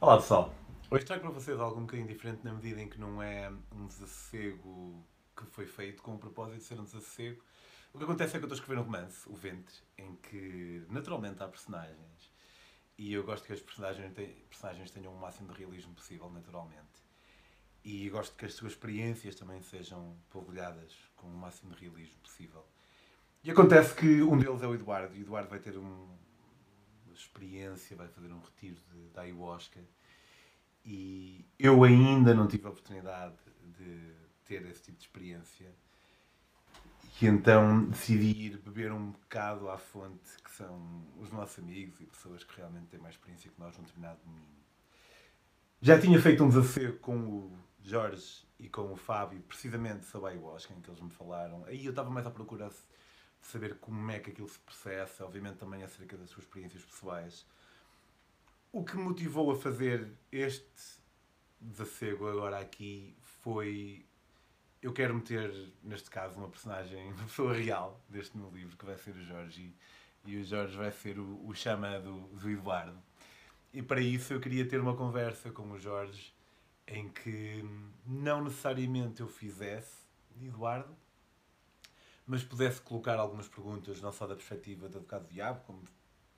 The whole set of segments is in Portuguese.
Olá pessoal, hoje trago para vocês algo um bocadinho diferente na medida em que não é um desassossego que foi feito com o propósito de ser um desassossego. O que acontece é que eu estou a escrever um romance, O Ventre, em que naturalmente há personagens e eu gosto que as personagens, tenham o máximo de realismo possível, naturalmente. E gosto que as suas experiências também sejam polvilhadas com o máximo de realismo possível. E acontece que um deles é o Eduardo, e o Eduardo vai ter um, experiência, vai fazer um retiro de, da ayahuasca. E eu ainda não tive a oportunidade de ter esse tipo de experiência. E então decidi ir beber um bocado à fonte, que são os nossos amigos e pessoas que realmente têm mais experiência que nós num determinado domínio. Já tinha feito um desafio com o Jorge e com o Fábio, precisamente sobre a ayahuasca, em que eles me falaram. Aí eu estava mais à procura de saber como é que aquilo se processa, obviamente também acerca das suas experiências pessoais. O que me motivou a fazer este desafego agora aqui foi eu quero meter, neste caso, uma personagem, uma pessoa real deste meu livro, que vai ser o Jorge, e, o Jorge vai ser o, o chama do, do Eduardo. E para isso eu queria ter uma conversa com o Jorge em que não necessariamente eu fizesse de Eduardo, mas pudesse colocar algumas perguntas, não só da perspectiva do advogado do diabo, como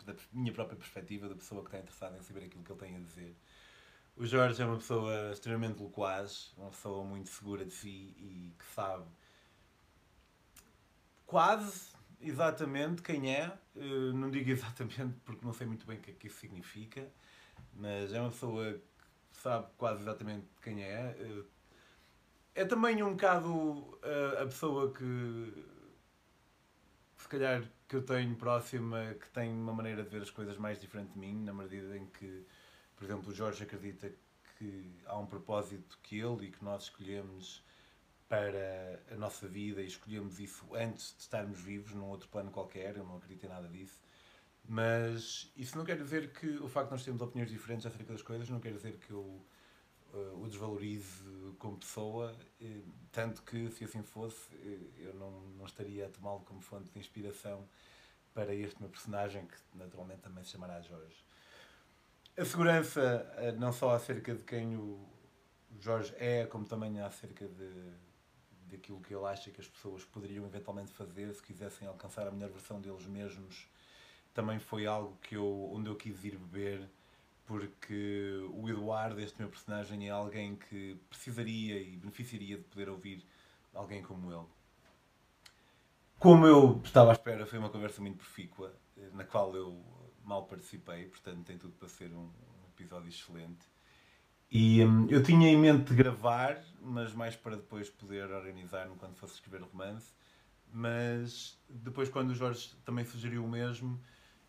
da minha própria perspectiva, da pessoa que está interessada em saber aquilo que ele tem a dizer. O Jorge é uma pessoa extremamente loquaz, uma pessoa muito segura de si e que sabe quase exatamente quem é. Eh, não digo exatamente porque não sei muito bem o que é que isso significa, mas é uma pessoa que sabe quase exatamente quem é. Eh, é também um bocado eh, a pessoa que calhar que eu tenho próxima, que tem uma maneira de ver as coisas mais diferente de mim, na medida em que por exemplo, o Jorge acredita que há um propósito que ele e que nós escolhemos para a nossa vida e escolhemos isso antes de estarmos vivos, num outro plano qualquer, eu não acredito em nada disso. Mas isso não quer dizer que o facto de nós termos opiniões diferentes acerca das coisas não quer dizer que eu o desvalorize como pessoa, uh, tanto que se assim fosse, uh, eu não, não estaria a tomá-lo como fonte de inspiração para este meu personagem, que naturalmente também se chamará Jorge. A segurança, eh, não só acerca de quem o Jorge é, como também acerca de, daquilo que ele acha que as pessoas poderiam eventualmente fazer se quisessem alcançar a melhor versão deles mesmos, também foi algo que eu, onde eu quis ir beber, porque o Eduardo, este meu personagem, é alguém que precisaria e beneficiaria de poder ouvir alguém como ele. Como eu estava à espera, foi uma conversa muito profícua, eh, na qual eu mal participei, portanto tem tudo para ser um episódio excelente. E hum, eu tinha em mente gravar, mas mais para depois poder organizar-me quando fosse escrever o romance. Mas depois, quando o Jorge também sugeriu o mesmo,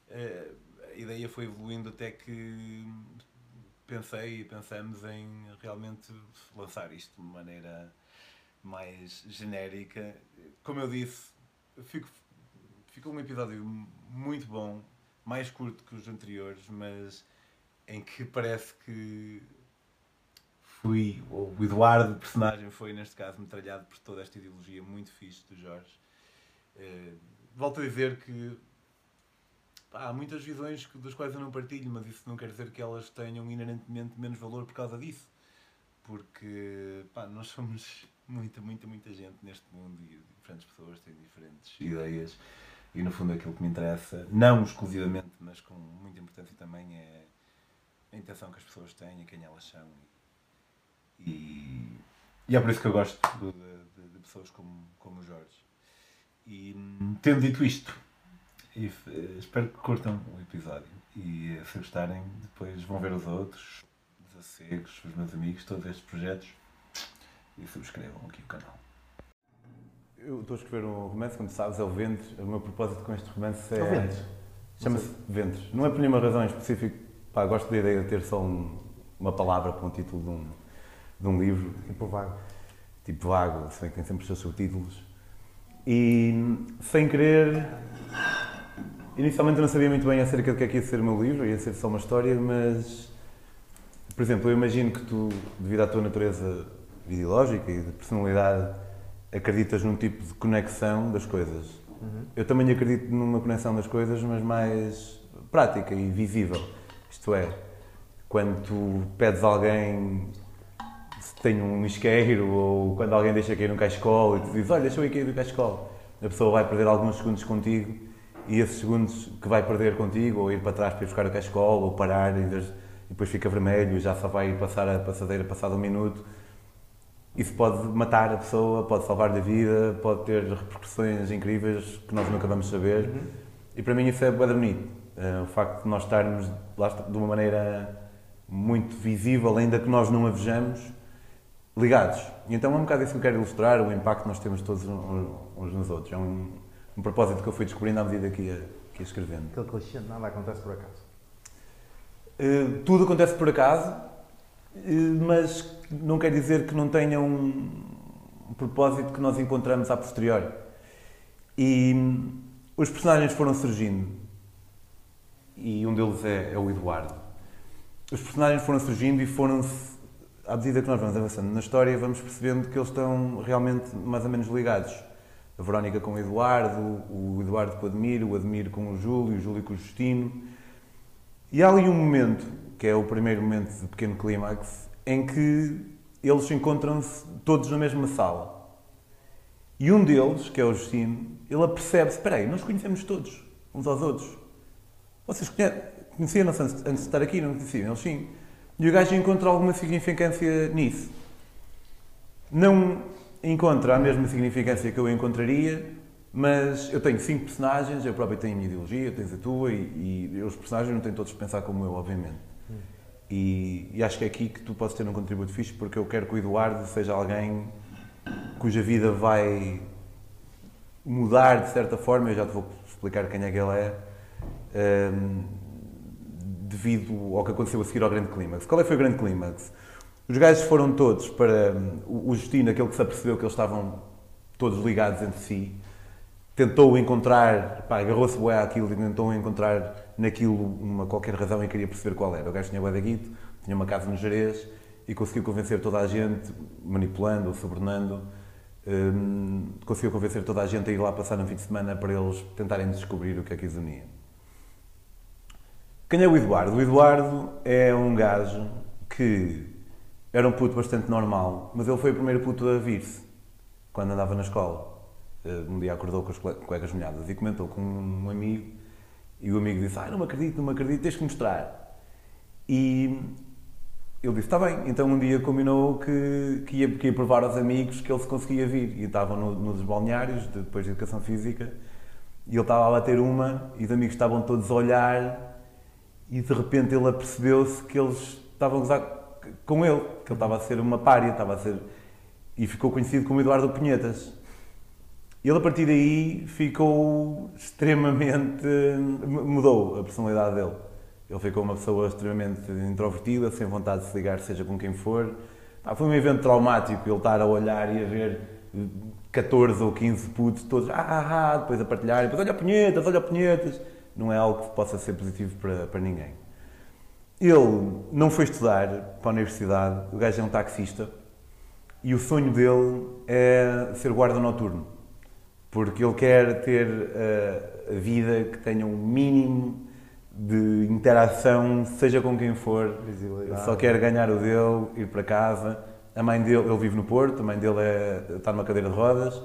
eh, a ideia foi evoluindo até que pensei e pensamos em realmente lançar isto de maneira mais genérica. Como eu disse, fico, ficou um episódio muito bom, mais curto que os anteriores, mas em que parece que fui, o Eduardo, o personagem, foi neste caso metralhado por toda esta ideologia muito fixe do Jorge. Uh, volto a dizer que há muitas visões das quais eu não partilho, mas isso não quer dizer que elas tenham inerentemente menos valor por causa disso. Porque pá, nós somos muita, muita, muita gente neste mundo e diferentes pessoas têm diferentes ideias. E no fundo aquilo que me interessa, não exclusivamente, mas com muita importância também, é a intenção que as pessoas têm e quem elas são. E, e é por isso que eu gosto de, de, de pessoas como, como o Jorge. E tendo dito isto, e, espero que curtam o episódio. E se gostarem, depois vão ver os outros, os acegos, os meus amigos, todos estes projetos. E subscrevam aqui o canal. Eu estou a escrever um romance, como sabes, é o Ventres. O meu propósito com este romance é. É o? Chama-se Ventres. Não é por nenhuma razão específica. Pá, gosto da ideia de ter só um, uma palavra para um título de um, de um livro. Tipo vago. Tipo vago, se bem que tem sempre os seus subtítulos. E sem querer. Inicialmente eu não sabia muito bem acerca do que é que ia ser o meu livro, ia ser só uma história, mas. Por exemplo, eu imagino que tu, devido à tua natureza ideológica e de personalidade, acreditas num tipo de conexão das coisas. Uhum. Eu também acredito numa conexão das coisas, mas mais prática e visível. Isto é, quando tu pedes a alguém se tem um isqueiro ou quando alguém deixa cair um cachecol e tu dizes, olha, deixa eu ir cair o cachecol. A pessoa vai perder alguns segundos contigo e esses segundos que vai perder contigo, ou ir para trás para ir buscar o cachecol, ou parar e depois fica vermelho, já só vai passar a passadeira passado um minuto. Isso pode matar a pessoa, pode salvar-lhe a vida, pode ter repercussões incríveis que nós nunca vamos saber. Uhum. E para mim isso é bem bonito. Uh, o facto de nós estarmos lá de uma maneira muito visível, ainda que nós não a vejamos, ligados. E então é um bocado isso que eu quero ilustrar, o impacto que nós temos todos uns nos outros. É um, um propósito que eu fui descobrindo à medida que ia, que ia escrevendo. Aquele clichê, nada acontece por acaso. Uh, tudo acontece por acaso, uh, mas não quer dizer que não tenha um, um propósito que nós encontramos a posteriori. E um, os personagens foram surgindo, e um deles é, é o Eduardo. Os personagens foram surgindo e foram-se à medida que nós vamos avançando na história, vamos percebendo que eles estão realmente mais ou menos ligados. A Verónica com o Eduardo, o Eduardo com o Admiro, o Admiro com o Júlio, o Júlio com o Justino. E há ali um momento, que é o primeiro momento de pequeno clímax, em que eles encontram-se todos na mesma sala. E um deles, que é o Justino, ele apercebe-se: espera aí, nós conhecemos todos, uns aos outros. Vocês conheciam-se antes, antes de estar aqui, não conheciam? Eles sim. E o gajo encontra alguma significância nisso. Não encontra a mesma significância que eu encontraria, mas eu tenho cinco personagens, eu próprio tenho a minha ideologia, tens a tua, e, e os personagens não têm todos de pensar como eu, obviamente. E, e, acho que é aqui que tu podes ter um contributo fixe, porque eu quero que o Eduardo seja alguém cuja vida vai mudar de certa forma, eu já te vou explicar quem é que ele é. Um, devido ao que aconteceu a seguir ao grande clímax. Qual é que foi o grande clímax? Os gajos foram todos para o Justino, aquele que se apercebeu que eles estavam todos ligados entre si, tentou encontrar, agarrou-se bem àquilo e tentou encontrar naquilo uma qualquer razão e queria perceber qual era. O gajo tinha bué da guito, tinha uma casa no Jerez e conseguiu convencer toda a gente, manipulando ou subornando, hum, conseguiu convencer toda a gente a ir lá passar um fim de semana para eles tentarem descobrir o que é que os unia. Quem é o Eduardo? O Eduardo é um gajo que era um puto bastante normal, mas ele foi o primeiro puto a vir-se quando andava na escola. Eh, um dia acordou com as colegas molhadas e comentou com um amigo e o amigo disse: Ah, não me acredito, não me acredito, tens que mostrar. E ele disse: Está bem. Então um dia combinou que, que, ia, que ia provar aos amigos que ele se conseguia vir. E estavam no, nos balneários, depois de educação física, e ele estava a bater uma e os amigos estavam todos a olhar e de repente ele apercebeu-se que eles estavam a gozar com ele, que ele estava a ser uma párea, estava a ser. e ficou conhecido como Eduardo Punhetas. Ele a partir daí ficou extremamente. mudou a personalidade dele. Ele ficou uma pessoa extremamente introvertida, sem vontade de se ligar, seja com quem for. foi um evento traumático ele estar a olhar e a ver 14 ou 15 putos todos, ah, ah, ah, depois a partilhar, depois olha punhetas, olha punhetas não é algo que possa ser positivo para, para ninguém. Ele não foi estudar para a universidade, o gajo é um taxista e o sonho dele é ser guarda noturno, porque ele quer ter a, a vida que tenha um mínimo de interação, seja com quem for, só quer ganhar o dele, ir para casa. A mãe dele, ele vive no Porto, a mãe dele é, está numa cadeira de rodas.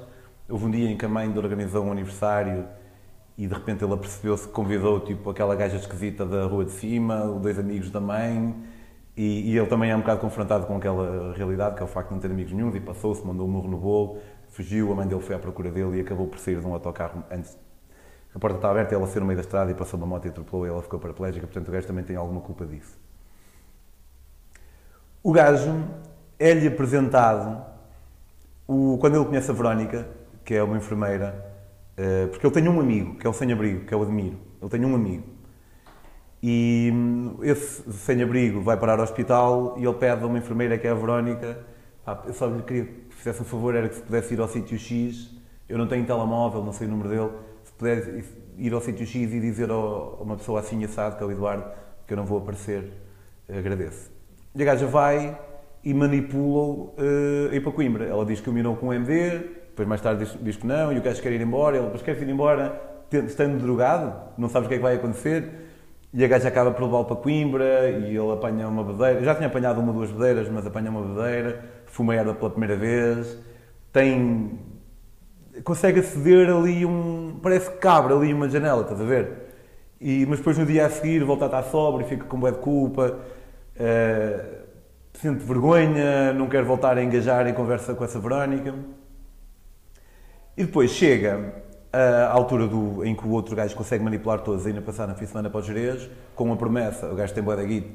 Houve um dia em que a mãe dele organizou um aniversário e de repente ele apercebeu-se que convidou tipo aquela gaja esquisita da rua de cima, dois amigos da mãe, e, e, ele também é um bocado confrontado com aquela realidade, que é o facto de não ter amigos nenhum, e passou-se, mandou um murro no bolo, fugiu, a mãe dele foi à procura dele e acabou por sair de um autocarro antes. A porta estava aberta, ela saiu no meio da estrada e passou uma moto e atropelou e ela ficou paraplégica, portanto o gajo também tem alguma culpa disso. O gajo é-lhe apresentado, o, quando ele conhece a Verónica, que é uma enfermeira, eh, porque ele tem um amigo, que é o sem-abrigo, que o Admiro. Ele tem um amigo. E hum, esse sem-abrigo vai parar ao hospital e ele pede a uma enfermeira, que é a Verónica, pá, eu só lhe queria que fizesse um favor, era que se pudesse ir ao sítio X, eu não tenho telemóvel, não sei o número dele, se pudesse ir ao sítio X e dizer a uma pessoa assim assado, que é o Eduardo, que eu não vou aparecer, agradeço. E a gaja vai e manipula-o uh, ir para Coimbra. Ela diz que o minou com um MD, depois mais tarde diz, diz, que não, e o gajo quer ir embora, ele depois quer ir embora, estando drogado, não sabes o que é que vai acontecer. E a gaja acaba por levá-lo para Coimbra e ele apanha uma bedeira. Já tinha apanhado uma ou duas bedeiras, mas apanha uma bedeira, fuma erva pela primeira vez, tem. consegue aceder ali um. parece que cabe ali uma janela, estás a ver? E, mas depois no dia a seguir volta a estar sóbrio, fica com bué de culpa, uh, sente vergonha, não quer voltar a engajar em conversa com essa Verónica. E depois chega à altura do, em que o outro gajo consegue manipular todos, ainda passar na fim de semana para os Jerez, com uma promessa, o gajo tem boa da guita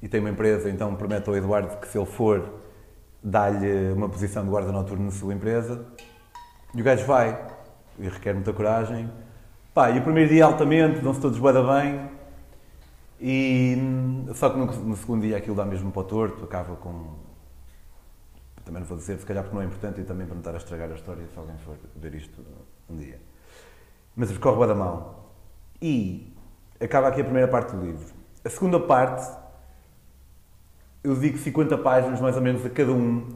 e tem uma empresa, então promete ao Eduardo que se ele for, dá-lhe uma posição de guarda noturno na sua empresa. E o gajo vai, e requer muita coragem. Pá, e o primeiro dia altamente, dão-se todos da bem, e só que no, no, segundo dia aquilo dá mesmo para o torto, acaba com. Também não vou dizer, se calhar porque não é importante e também para não estar a estragar a história se alguém for ver isto um dia mas corre da mão. E acaba aqui a primeira parte do livro. A segunda parte, eu digo 50 páginas mais ou menos a cada um,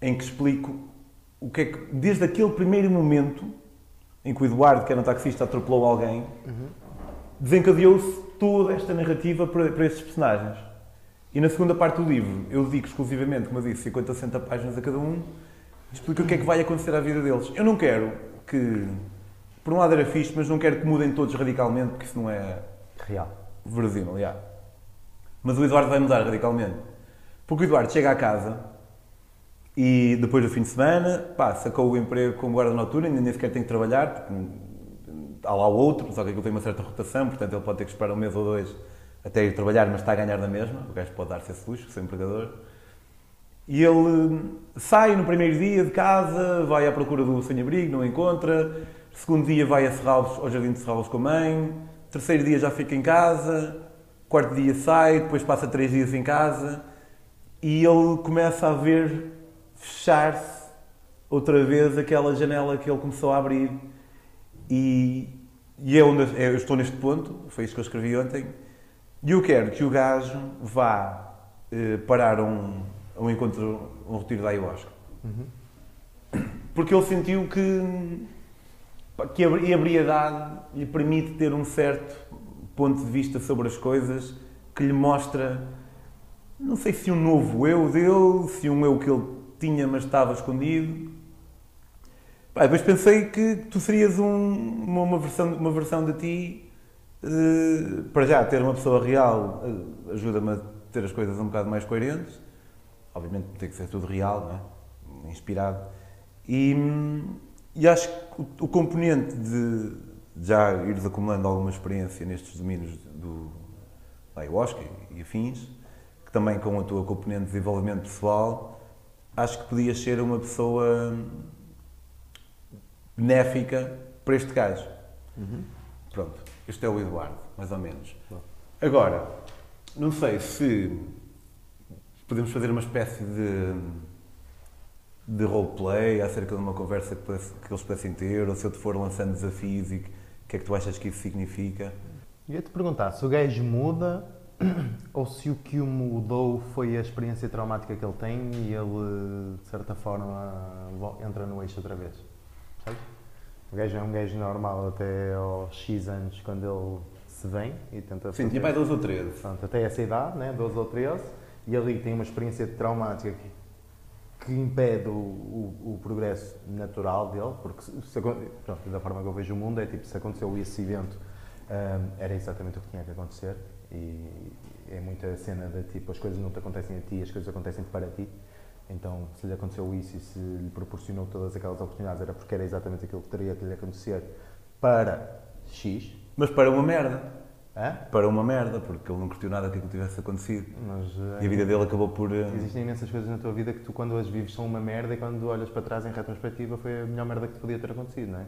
em que explico o que é que, desde aquele primeiro momento em que o Eduardo, que era um taxista, atropelou alguém, uhum. desencadeou-se toda esta narrativa para, para estes personagens. E na segunda parte do livro, eu digo exclusivamente, como eu disse, 50, 60 páginas a cada um, explico o que é que vai acontecer à vida deles. Eu não quero que por um lado era fixe, mas não quero que mudem todos radicalmente, porque isso não é real. Verosímil, yeah. Mas o Eduardo vai mudar radicalmente. Porque o Eduardo chega à casa e depois do fim de semana, pá, sacou o emprego como guarda noturno, ainda nem sequer tem que trabalhar, porque há lá o outro, só que aquilo tem uma certa rotação, portanto ele pode ter que esperar um mês ou dois até ir trabalhar, mas está a ganhar da mesma. O gajo pode dar-se esse luxo, ser empregador. E ele hum, sai no primeiro dia de casa, vai à procura do sem-abrigo, não encontra Segundo dia vai a Serralves, ao Jardim de Serralves com a mãe. Terceiro dia já fica em casa. Quarto dia sai, depois passa três dias em casa. E ele começa a ver fechar-se outra vez aquela janela que ele começou a abrir. E, e é é, eu estou neste ponto, foi isso que eu escrevi ontem. E eu quero que o gajo vá eh, parar um, um encontro, um retiro da ayahuasca. Uhum. Porque ele sentiu que que a ebriedade lhe permite ter um certo ponto de vista sobre as coisas que lhe mostra, não sei se um novo eu dele, se um eu que ele tinha mas estava escondido. Pá, depois pensei que tu serias um, uma, uma, versão, uma versão de ti. Uh, para já, ter uma pessoa real uh, ajuda-me a ter as coisas um bocado mais coerentes. Obviamente tem que ser tudo real, não é? inspirado. E, e acho que o, o componente de já ires acumulando alguma experiência nestes domínios do ayahuasca e afins, que também com a tua componente de desenvolvimento pessoal, acho que podias ser uma pessoa benéfica para este caso. Uhum. Pronto, este é o Eduardo, mais ou menos. Agora, não sei se podemos fazer uma espécie de de roleplay acerca de uma conversa que, que eles pudessem ter, ou se eu te for lançando desafios e o que é que tu achas que isso significa? Ia-te perguntar se o gajo muda ou se o que o mudou foi a experiência traumática que ele tem e ele, de certa forma, entra no eixo outra vez. O gajo é um gajo normal até aos X anos, quando ele se vem e tenta. Sim, tinha mais 12 ou 13. Pronto, até essa idade, né? 12 ou 13, e ali tem uma experiência traumática que impede o, o, o, progresso natural dele, porque se, pronto, da forma que eu vejo o mundo é tipo, se aconteceu esse evento, um, era exatamente o que tinha que acontecer e é muita cena de tipo, as coisas não te acontecem a ti, as coisas acontecem para ti. Então, se lhe aconteceu isso e se lhe proporcionou todas aquelas oportunidades, era porque era exatamente aquilo que teria que lhe acontecer para X. Mas para uma merda. Hã? Para uma merda, porque ele não curtiu nada que aquilo tivesse acontecido. Mas, e a vida dele acabou por. Uh... Existem imensas coisas na tua vida que tu, quando as vives, são uma merda e quando olhas para trás em retrospectiva foi a melhor merda que te podia ter acontecido, não é?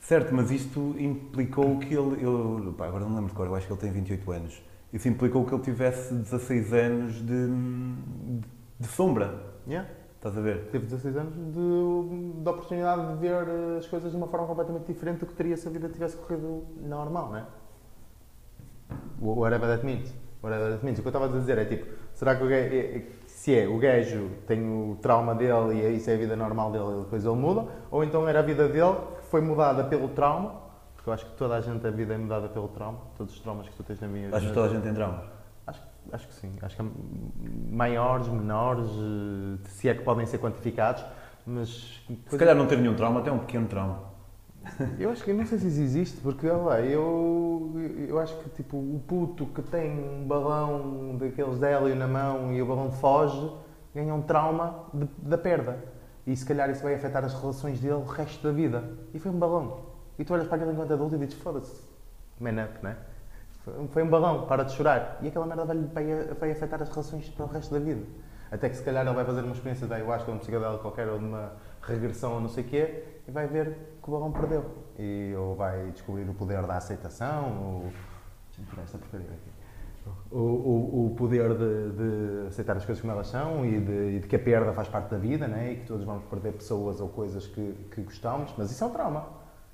Certo, mas isto implicou que ele. Eu, pá, agora não lembro de cor, eu acho que ele tem 28 anos. Isso implicou que ele tivesse 16 anos de, de, de sombra. Yeah. Estás a ver? Teve 16 anos de, de oportunidade de ver as coisas de uma forma completamente diferente do que teria se a vida tivesse corrido normal, não é? Whatever that means. Whatever that means. O que eu estava a dizer é tipo, será que o gajo, é, é, se é o gajo tem o trauma dele e isso é a vida normal dele e depois ele muda, ou então era a vida dele que foi mudada pelo trauma, porque eu acho que toda a gente, a vida é mudada pelo trauma, todos os traumas que tu tens na vida. Achas que toda a gente tem traumas? Acho, que sim. Acho que há maiores, menores, se é que podem ser quantificados, mas. Se calhar não ter nenhum trauma, até um pequeno trauma. Eu acho que não sei se isso existe, porque olha lá, eu, eu acho que tipo, o puto que tem um balão daqueles de hélio na mão e o balão foge ganha um trauma de- da perda. E se calhar isso vai afetar as relações dele o resto da vida. E foi um balão. E tu olhas para aquele enquanto adulto e dizes: foda-se, man up, né? Foi- Foi um balão, para de chorar. E aquela merda vai, vai, vai afetar as relações para o resto da vida. Até que se calhar ele vai fazer uma experiência de ayahuasca ou um psicodélico qualquer ou de uma regressão ou não sei o quê e vai ver que o balão perdeu. E, ou vai descobrir o poder da aceitação ou. Esta porcaria aqui. O, o, o poder de, de aceitar as coisas como elas são e de, e de que a perda faz parte da vida né? e que todos vamos perder pessoas ou coisas que, que gostamos, mas isso é um trauma.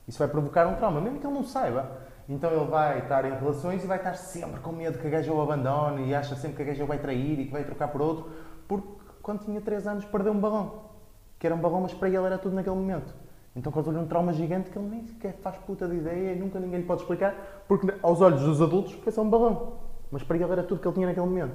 Isso vai provocar um trauma, mesmo que ele não saiba. Então ele vai estar em relações e vai estar sempre com medo que a gaja o abandone e acha sempre que a gaja o vai trair e que vai trocar por outro, porque quando tinha 3 anos perdeu um balão. Que era um balão, mas para ele era tudo naquele momento. Então causou-lhe um trauma gigante que ele nem sequer faz puta de ideia e nunca ninguém lhe pode explicar, porque aos olhos dos adultos foi só um balão. Mas para ele era tudo que ele tinha naquele momento.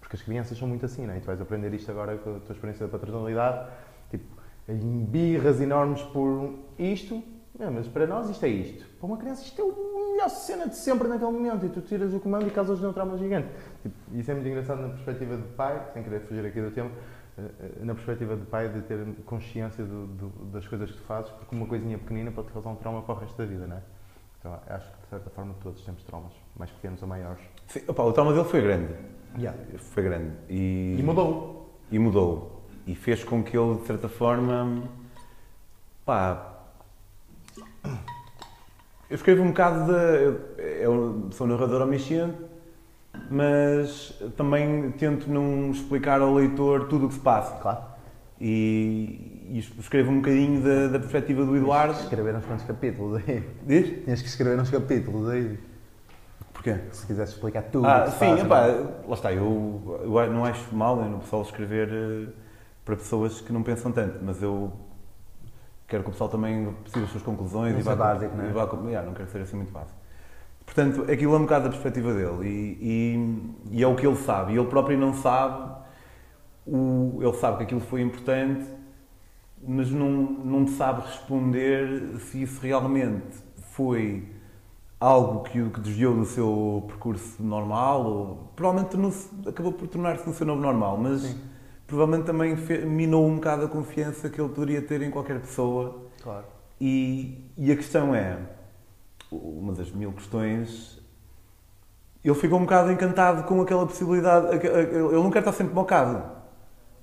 Porque as crianças são muito assim, não é? E tu vais aprender isto agora com a tua experiência da paternalidade, tipo, birras enormes por isto, é, mas para nós isto é isto. Para uma criança isto é a melhor cena de sempre naquele momento e tu tiras o comando e causas-lhe um trauma gigante. Tipo, isso é muito engraçado na perspectiva de pai, sem querer fugir aqui do tema, eh, eh, na perspectiva de pai de ter consciência do- do- das coisas que tu fazes, porque uma coisinha pequenina pode te causar um trauma para o resto da vida, não é? Então acho que de certa forma todos temos traumas, mais pequenos ou maiores. Sim, opa, o trauma dele foi grande. Yeah. Foi grande. E, E mudou. E mudou. E fez com que ele, de certa forma. pá. Eu escrevo um bocado de. Eu, sou narrador omnisciente, mas também tento não explicar ao leitor tudo o que se passa. Claro. E, e escrevo um bocadinho da, da perspectiva do Eduardo. Escrever uns quantos capítulos aí. Diz? Tinhas que escrever uns capítulos aí. Porquê? Se quisesse explicar tudo. Ah, que sim, faz, epá, não é? lá está, eu, eu não acho mal né, no pessoal escrever eh, para pessoas que não pensam tanto, mas eu quero que o pessoal também siga as suas conclusões Não e vá, básico, não é? vá yeah, não quero ser assim muito básico. Portanto, aquilo é um bocado da perspectiva dele e, e- e é o que ele sabe. E ele próprio não sabe, o, ele sabe que aquilo foi importante, mas não, não sabe responder se isso realmente foi algo que o que desviou do seu percurso normal ou provavelmente acabou por tornar-se no seu novo normal, mas Sim. Provavelmente também minou um bocado a confiança que ele poderia ter em qualquer pessoa Claro. e, e a questão é, uma das mil questões, ele ficou um bocado encantado com aquela possibilidade, ele não quer estar sempre mocado.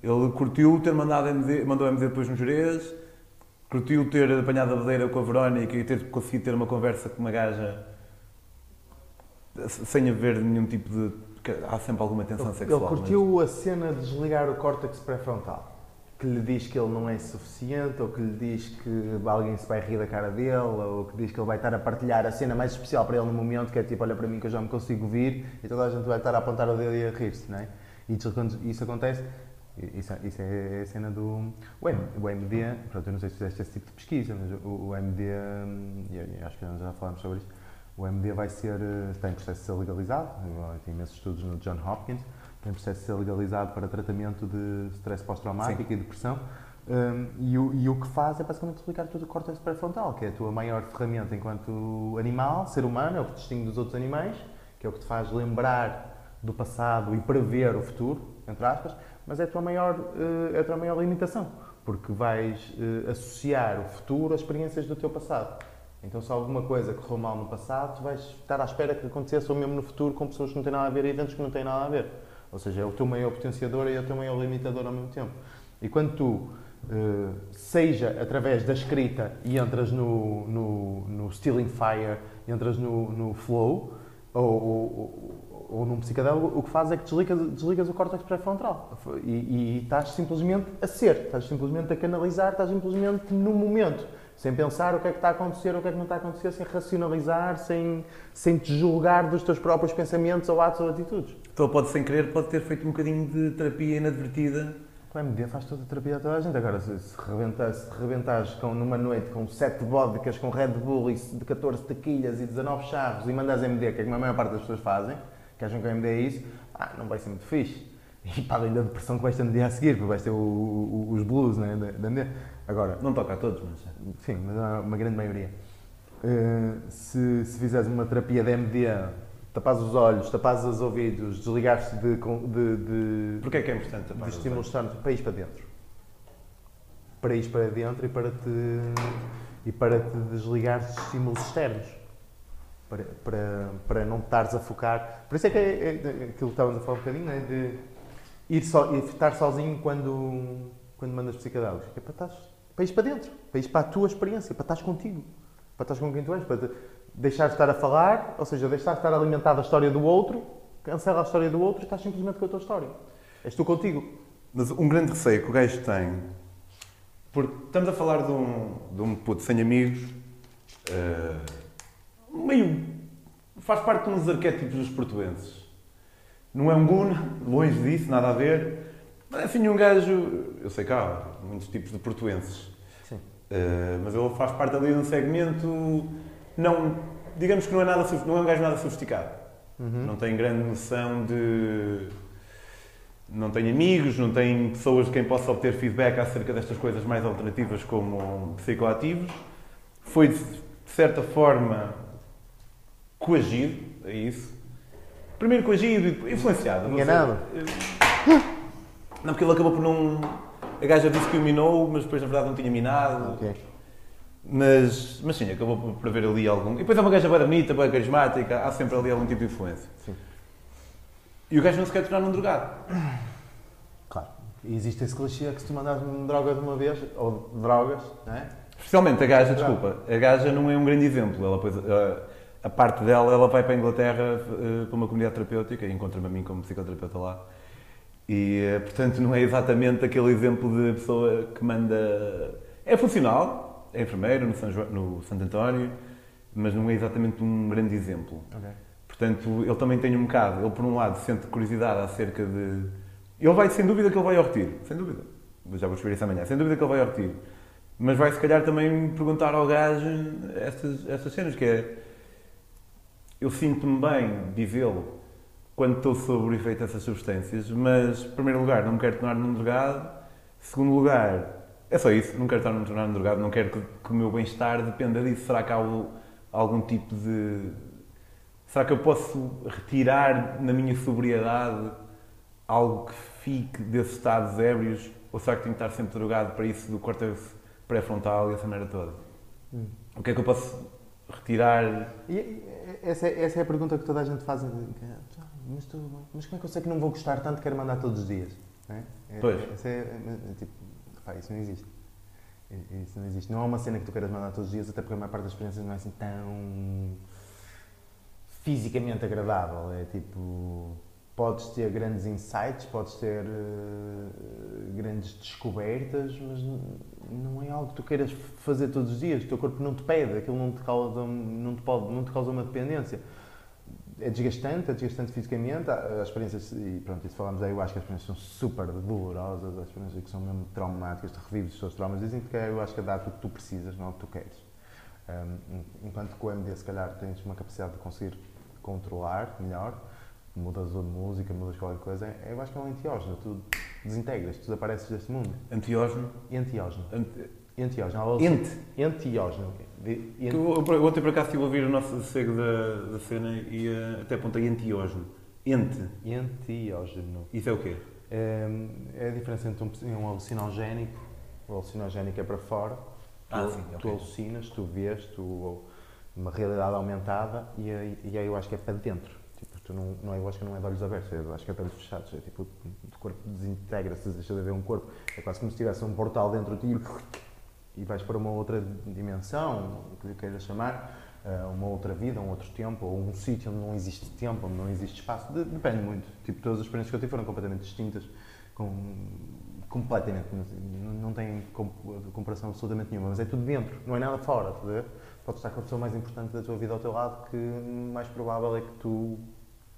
Ele curtiu ter mandado MD, mandou MD depois no Jerez, curtiu ter apanhado a bedeira com a Verónica e ter conseguido ter uma conversa com uma gaja sem haver nenhum tipo de... que Há sempre alguma tensão Ele, sexual. ele mas- curtiu a cena de desligar o córtex pré-frontal. Que lhe diz que ele não é suficiente, ou que lhe diz que alguém se vai rir da cara dele, ou que diz que ele vai estar a partilhar a cena mais especial para ele no momento, que é tipo, olha para mim que eu já me consigo vir, e toda a gente vai estar a apontar o dedo e a rir-se, não é? E quando isso acontece, isso, isso é a cena do... O, M, o MD, pronto, eu não sei se fizeste esse tipo de pesquisa, mas o, o MD, hum, eu- eu acho que já falámos sobre isso, o MD vai ser, eh, está em processo de ser legalizado, eh, tem imensos estudos no John Hopkins, está em processo de ser legalizado para tratamento de stress pós-traumático e depressão. Um, e, o, e o que faz é basicamente explicar tudo o córtex pré-frontal, que é a tua maior ferramenta enquanto animal, ser humano, é o que te distingue dos outros animais, que é o que te faz lembrar do passado e prever o futuro, entre aspas, mas é a tua maior, eh, é a tua maior limitação, porque vais associar o futuro às experiências do teu passado. Então, se alguma coisa correu mal no passado, tu vais estar à espera que acontecesse ou mesmo no futuro com pessoas que não têm nada a ver e eventos que não têm nada a ver. Ou seja, é o teu maior potenciador e é o teu maior limitador ao mesmo tempo. E quando tu, eh, seja através da escrita e entras no, no, no Stealing Fire, entras no, no Flow, ou, ou, ou, num psicadélico, o que faz é que desligas, desligas o córtex pré-frontal. E, e estás simplesmente a ser, estás simplesmente a canalizar, estás simplesmente no momento. Sem pensar o que é que está a acontecer, o que é que não está a acontecer, sem racionalizar, sem, sem te julgar dos teus próprios pensamentos ou atos ou atitudes. Então pode sem querer, pode ter feito um bocadinho de terapia inadvertida Com MD faz toda a terapia a toda a gente. Agora, se, se, rebentares, se rebentares com, numa noite com 7 vodkas, com Red Bull e de 14 tequilhas e 19 charros e mandas MD, que é como a maior parte das pessoas fazem, que acham que o MD é isso, ah, não vai ser muito fixe. E para além da depressão que vais ter no dia a seguir, porque vais ter o, o, os blues né, da, da. Agora, Não toca a todos, mas. Sim, mas há uma grande maioria. Uh, se, se fizeres uma terapia de MD, tapas os olhos, tapas os ouvidos, desligares-te de, de, de, Porquê é que é importante de tapar os estímulos externos para ir para dentro. Para ir para dentro e para te, e para te desligar de estímulos externos. Para, para, para não estares a focar. Por isso é que é, é aquilo que estávamos a falar um bocadinho, é de ir e estar sozinho quando, quando mandas psicodélicos. É para, estares, para ir para dentro, para ir para a tua experiência, para estares contigo, para estares com quem tu és, para te, deixar de estar a falar, ou seja, deixar de estar alimentado a história do outro, cancela a história do outro e estás simplesmente com a tua história. És tu contigo. Mas um grande receio que o gajo tem, porque estamos a falar de um, de um puto sem amigos, eh, meio. faz parte de uns arquétipos dos portuenses. Não é um guna, longe disso, nada a ver. Mas é assim um gajo. Eu sei há muitos tipos de portuenses. Sim. Eh, mas ele faz parte ali de um segmento. Não, digamos que não é, nada, não é um gajo nada sofisticado. Uhum. Não tem grande noção de. Não tem amigos, não tem pessoas de quem possa obter feedback acerca destas coisas mais alternativas como psicoativos. Foi, de certa forma, coagido a isso. Primeiro coagido e depois influenciado. não sei. Enganado. Não, porque ele acabou por não. A gaja disse que o minou, mas depois na verdade não tinha minado. Ok. Mas, mas sim, acabou por, por haver ali algum. E depois é uma gaja bem bonita, bem carismática, há sempre ali algum tipo de influência. Sim. E o gajo não se quer tornar um drogado. Claro. E existe esse clichê que se tu mandas uma droga de uma vez, ou drogas, não é? Especialmente a gaja, desculpa, a gaja não é um grande exemplo. Ela, pois, a, a parte dela, ela vai para a Inglaterra eh, para uma comunidade terapêutica e encontra-me a mim como psicoterapeuta lá. E, eh, portanto, não é exatamente aquele exemplo de pessoa que manda. É funcional, é enfermeiro no, São Jo- no Santo António, mas não é exatamente um grande exemplo. Ok. Portanto, ele também tem um bocado, ele por um lado sente curiosidade acerca de. Ele vai, sem dúvida, que ele vai ao retiro, sem dúvida. Já vou escrever isso amanhã, sem dúvida que ele vai ao retiro. Mas vai se calhar também perguntar ao gajo estas, estas cenas, que é. Eu sinto-me bem dizê-lo quando estou sob o efeito dessas substâncias, mas, em primeiro lugar, não me quero tornar num drogado. Segundo lugar, é só isso, não quero tornar- me tornar num drogado, não quero que, que o meu bem-estar dependa disso. Será que há o- algum tipo de. Será que eu posso retirar na minha sobriedade algo que fique desses estados ébrios? Ou será que tenho que estar sempre drogado para isso do córtex pré-frontal e essa merda toda? Hum. O que é que eu posso retirar? E, essa, é, essa é a pergunta que toda a gente faz. "Ah, Mas, tu- mas como é que eu sei que não vou gostar tanto que quero mandar todos os dias? É? É- Pois. Essa é, é, tipo, pá, isso não existe. Isso não existe. Não é uma cena que tu queiras mandar todos os dias, até porque a maior parte das experiências não é assim tão fisicamente agradável. É tipo. Podes ter grandes insights, podes ter eh, grandes descobertas, mas não é algo que tu queiras fazer todos os dias. O teu corpo não te pede, aquilo não te causa, não te pode, não te causa uma dependência. É desgastante, é desgastante fisicamente. Há experiências, e pronto, isso falamos aí, eu acho que as experiências são super dolorosas, há experiências que são mesmo traumáticas, tu revives os teus traumas. Dizem que é, eu acho que é dar o que tu precisas, não o que tu queres. Um, enquanto que o MD, se calhar, tens uma capacidade de conseguir controlar melhor, mudas de música, mudas qualquer coisa, é- eu acho que é um enteógeno, tu desintegras, tu desapareces deste mundo. Antiógeno? Enteógeno. Há Ente. Ent- eu, ontem por acaso estive a ouvir o nosso sossego da, da cena e eh, até apontei antiógeno. Ente. Enteógeno. Isso é o quê? É, é a diferença entre um, um alucinogénico, o alucinogénico é para fora, Ah, tu, sim, tu ok. alucinas, tu vês, tu, uma realidade aumentada e e aí eu acho que é para dentro. Tu não, não é, eu acho que não é de olhos abertos, eu acho que é de olhos fechados. É tipo, o corpo desintegra-se, deixa de haver um corpo. É quase como se tivesse um portal dentro de ti e vais para uma outra dimensão, o que lhe queiras chamar, eh, uma outra vida, um outro tempo, ou um sítio onde não existe tempo, onde não existe espaço. De- depende muito. Tipo, todas as experiências que eu tive foram completamente distintas, com, completamente. Não, não tem com- comparação absolutamente nenhuma, mas é tudo dentro, não é nada fora. Podes estar com a pessoa mais importante da tua vida ao teu lado, que mais provável é que tu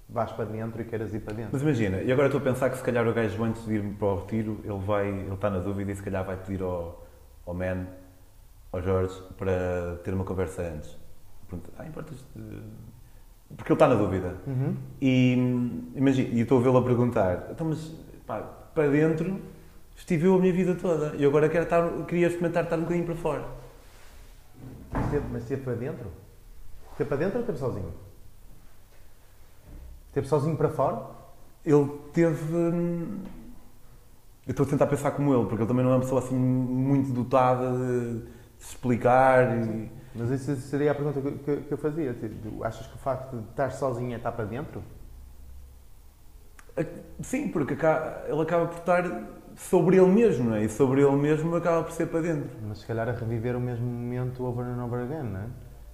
vais para dentro e queiras ir para dentro. Mas imagina, e agora estou a pensar que se calhar o gajo antes de ir para o retiro, ele vai, ele está na dúvida e se calhar vai pedir ao, ao man, ao Jorge, para ter uma conversa antes. Pergunta, ah, importas Porque ele está na dúvida. Uhum. E imagina, e estou a vê-lo a perguntar, então mas pá, para dentro estive eu a minha vida toda e agora quero estar, queria experimentar estar um bocadinho para fora. Mas teve, mas teve para dentro? Teve para dentro ou teve sozinho? Teve sozinho para fora? Ele teve. hum, Eu estou a tentar pensar como ele, porque ele também não é uma pessoa assim muito dotada de, se explicar e. Mas isso seria a pergunta que, eu fazia. Tipo, achas que o facto de estar sozinho é estar para dentro? Sim, porque ele acaba por estar sobre ele mesmo, não é? E sobre ele mesmo acaba por ser para dentro. Mas se calhar a reviver o mesmo momento over and over again, não é?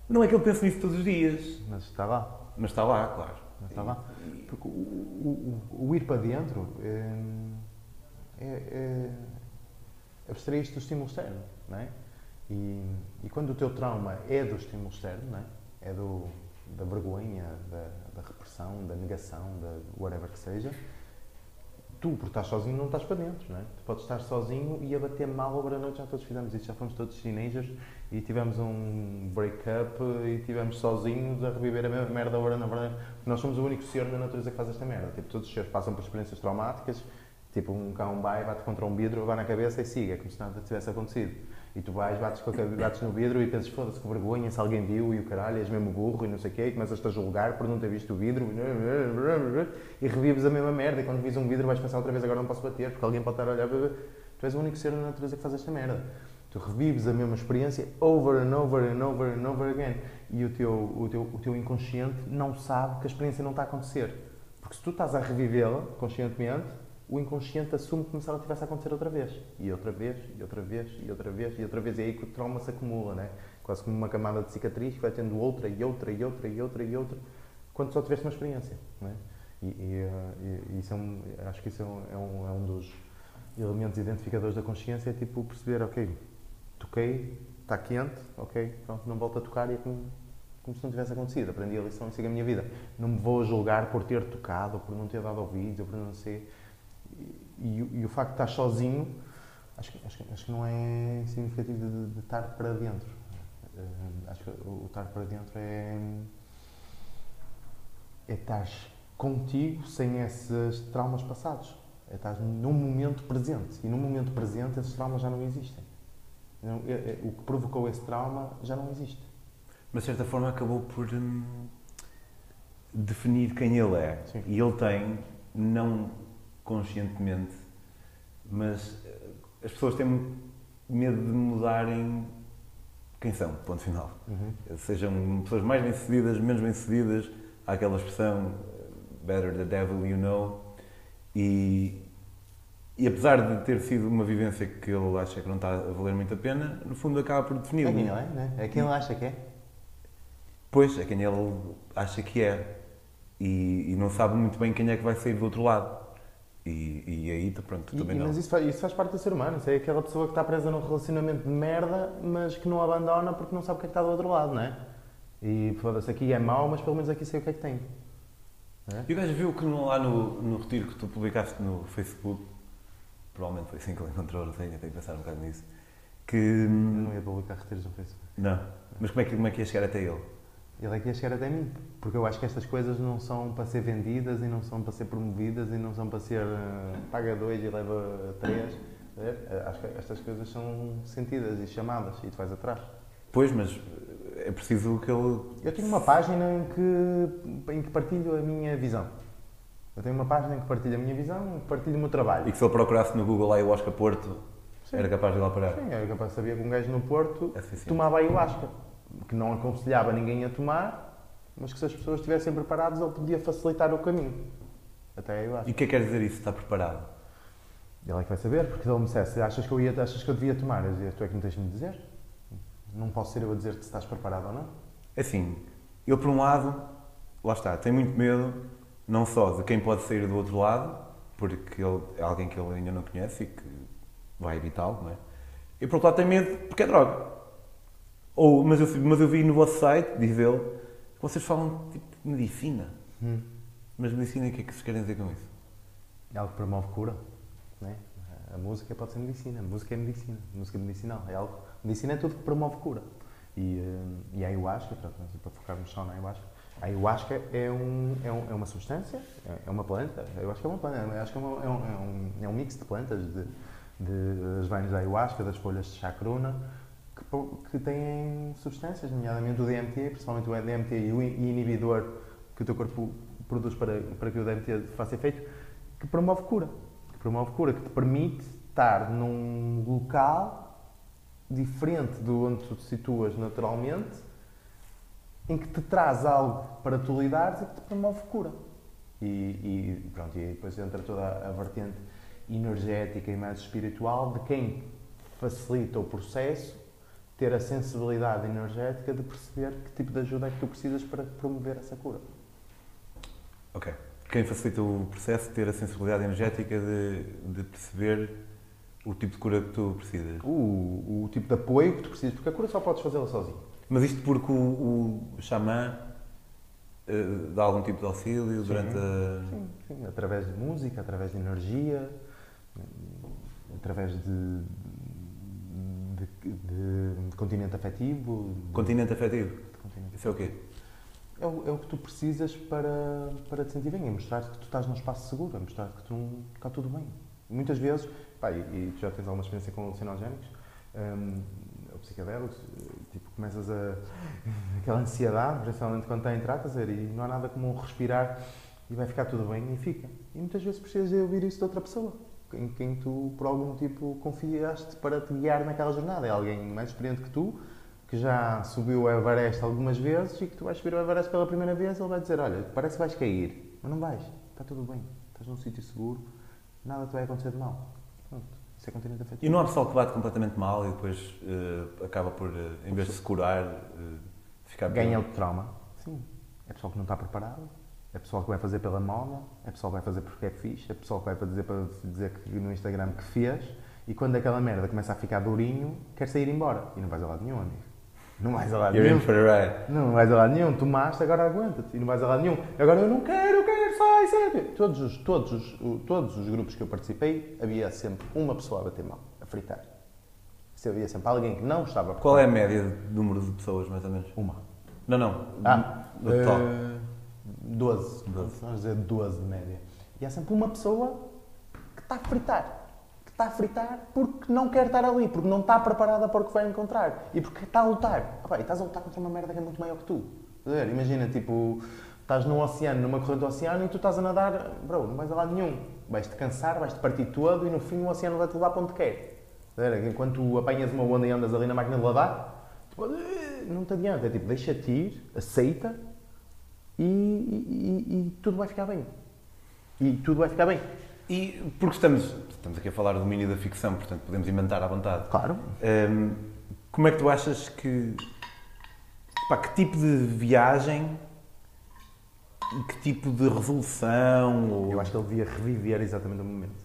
Não é que ele pense nisso todos os dias, Mas está lá. mas está lá, claro. Está lá. Porque o, o- o- ir para dentro é, é, é abstrair-te do estímulo externo, não é? E, e quando o teu trauma é do estímulo externo, não é? É do, da vergonha, da, da repressão, da negação, da whatever que seja, tu, por estar sozinho, não estás para dentro, não é? Tu podes estar sozinho e a bater mal over a noite, já todos fizemos isso, já fomos todos teenagers e tivemos um break-up e tivemos sozinhos a reviver a mesma merda and over again. Nós somos o único ser na natureza que faz esta merda. Tipo, todos os seres passam por experiências traumáticas, tipo, um cão vai, bate contra um vidro, vai na cabeça e siga, como se nada tivesse acontecido. E tu vais, bates, com a bates no vidro e pensas, foda-se, que vergonha, se alguém viu e o caralho, és mesmo burro e não sei o quê, e começas-te a julgar por não ter visto o vidro e revives a mesma merda. E quando vis um vidro vais pensar outra vez, agora não posso bater, porque alguém pode estar a olhar. Tu és o único ser na natureza que faz esta merda. Tu revives a mesma experiência over and over and over and over again. E o teu, o teu, o teu inconsciente não sabe que a experiência não está a acontecer. Porque se tu estás a revivê-la conscientemente, o inconsciente assume como se ela tivesse a acontecer outra vez. E outra vez, e outra vez, e outra vez, e outra vez. E é aí que o trauma se acumula, né? quase como uma camada de cicatriz que vai tendo outra e outra e outra e outra e outra, quando só tiveste uma experiência. Né? E, e, e isso é um, acho que isso é um, é um, é um dos elementos identificadores da consciência, é tipo perceber, ok, toquei, está quente, ok, pronto, não volto a tocar e é como, como se não tivesse acontecido. Aprendi a lição e sigo a minha vida. Não me vou julgar por ter tocado, ou por não ter dado ouvidos, ou por não sei. E, e, e o facto de estar sozinho, acho que, acho, acho que não é significativo de, de estar para dentro. Eh, acho que o, o estar para dentro é. é estar contigo sem esses traumas passados. É estar num momento presente. E num momento presente esses traumas já não existem. Não, é- é- o que provocou esse trauma já não existe. Mas de certa forma acabou por hum, definir quem ele é. Sim. E ele tem, não conscientemente, mas eh, as pessoas têm medo de mudarem quem são, ponto final. Sejam pessoas mais bem-sucedidas, menos bem-sucedidas, há aquela expressão eh, better the devil you know. E, e apesar de ter sido uma vivência que ele acha que não está a valer muito a pena, no fundo acaba por definir. É quem ele é, né? É quem ele acha que é. Pois, é quem ele acha que é. E, e não sabe muito bem quem é que vai sair do outro lado. E, e aí, tá, pronto, E- também não. mas isso faz, isso faz parte do ser humano. Isso é aquela pessoa que está presa num relacionamento de merda, mas que não abandona porque não sabe o que é que está do outro lado, não é? E foda-se, aqui é mau, mas pelo menos aqui sei o que é que tem. É? E o gajo viu que no- lá no, no retiro que tu publicaste no Facebook, provavelmente foi assim que ele encontrou, ainda tenho que pensar um bocado nisso, que. Eu não ia publicar retiros no Facebook. Não. Mas como é que, como é que ia chegar até ele? Ele é que ia chegar até mim. Porque eu acho que estas coisas não são para ser vendidas e não são para ser promovidas e não são para ser eh, paga dois e leva três. É, Acho que estas coisas são sentidas e chamadas e tu vais atrás. Pois, mas é preciso que ele. Eu tenho uma página em que, em que partilho a minha visão. Eu tenho uma página em que partilho a minha visão, partilho o meu trabalho. E que se ele procurasse no Google ayahuasca Porto, Sim. era capaz de lá parar. Sim, eu capaz de saber que um gajo no Porto É tomava ayahuasca, que não aconselhava ninguém a tomar, mas que se as pessoas estivessem preparadas ele podia facilitar o caminho. Até a ayahuasca. E o que é que quer dizer isso? Está preparado? Ele é que vai saber, porque se ele me dissesse, achas que eu, ia, achas que eu devia tomar? Eu dizia, tu é que me tens de me dizer. Não posso ser eu a dizer-te se estás preparado ou não. É Assim, ele por um lado, lá está, tem muito medo, não só de quem pode sair do outro lado, porque ele é alguém que ele ainda não conhece e que vai evitá-lo, não é? E por outro lado tem medo porque é droga. Ou, mas, eu, mas eu vi no vosso site, diz ele, que vocês falam tipo de medicina. Mas medicina, o que é que se querem dizer com isso? É algo que promove cura. Né? A música pode ser medicina. A música é medicina. A música é medicinal. É algo... Medicina é tudo que promove cura. E, eh, e a ayahuasca, mas para focarmos só na ayahuasca, a ayahuasca é, um, é, um, é uma substância, é- é uma planta. Eu acho que é uma planta. Eu acho que é, uma- é um, é, um, é um mix de plantas, de, de, das vainas da ayahuasca, das folhas de chacruna, que, que têm substâncias, nomeadamente o DMT, principalmente o DMT e o in- inibidor que o teu corpo produz para, para que o DMT faça efeito, que promove cura. Que promove cura, que te permite estar num local diferente de onde tu te situas naturalmente, em que te traz algo para tu lidares e que te promove cura. E, e pronto, e depois entra toda a vertente energética e mais espiritual de quem facilita o processo ter a sensibilidade energética de perceber que tipo de ajuda é que tu precisas para promover essa cura. Ok. Quem facilita o processo ter a sensibilidade energética de, de perceber o tipo de cura que tu precisas. O, o tipo de apoio que tu precisas, porque a cura só podes fazê-la sozinho. Mas isto porque o, o xamã eh, dá algum tipo de auxílio Sim. durante a... Sim, sim, através de música, através de energia, através de, de, de continente afetivo. de- Continente afetivo. de continente Isso é o quê? É o, é o que tu precisas para, para te sentir bem, é mostrar-te que tu estás num espaço seguro, é mostrar-te que tu está tudo bem. Muitas vezes, pá, e, e tu já tens alguma experiência com alucinogénicos, hum, ou psicodélicos, começas a. aquela ansiedade, principalmente quando está a ver, e não há nada como respirar e vai ficar tudo bem e fica. E muitas vezes precisas de ouvir isso de outra pessoa, em quem tu, por algum motivo, confiaste para te guiar naquela jornada. É alguém mais experiente que tu, que já subiu o Everest algumas vezes e que tu vais subir o Everest pela primeira vez, ele vai dizer: Olha, parece que vais cair, mas não vais, está tudo bem, estás num sítio seguro, nada te vai acontecer de mal. Pronto, isso é afetivo. E não há pessoal que bate completamente mal e depois eh, acaba por, eh, em vez de se curar, eh, ficar? Ganha o trauma, sim. É pessoal que não está preparado, é pessoal que vai fazer pela moda, é pessoal que vai fazer porque é fixe, é pessoal que vai fazer para dizer que no Instagram que fez e quando aquela merda começa a ficar durinho, quer sair embora. E não vais a lado nenhum, amigo. Não vais a lado You're nenhum. in for a ride. Não, não vais a lado nenhum, tomaste, agora aguenta-te e não vais a lado nenhum. Agora eu não quero, eu quero, sai, sai. Todos os, todos, os, todos os grupos que eu participei, havia sempre uma pessoa a bater mal, a fritar. Se havia sempre alguém que não estava Qual é a média de número de pessoas, mais ou menos? Uma. Não, não. Ah, total. eh, 12. Doze. Vamos dizer 12 de média. E há sempre uma pessoa que está a fritar. Está a fritar porque não quer estar ali, porque não está preparada para o que vai encontrar. E porque está a lutar. E estás a lutar contra uma merda que é muito maior que tu. Imagina, tipo, estás num oceano, numa corrente do oceano e tu estás a nadar, bro, não vais a lado nenhum. Vais-te cansar, vais-te partir todo e no fim o oceano vai-te levar para onde quer. Enquanto apanhas uma onda e andas ali na máquina de lavar, tipo, "Eh", não te adianta. É tipo, deixa-te ir, aceita e, e- e- e tudo vai ficar bem. E tudo vai ficar bem. E porque estamos, estamos aqui a falar do domínio da ficção, portanto podemos inventar à vontade. Claro. Hum, como é que tu achas que. Pá, que tipo de viagem que tipo de resolução ou- Eu acho que ele devia reviver exatamente o momento.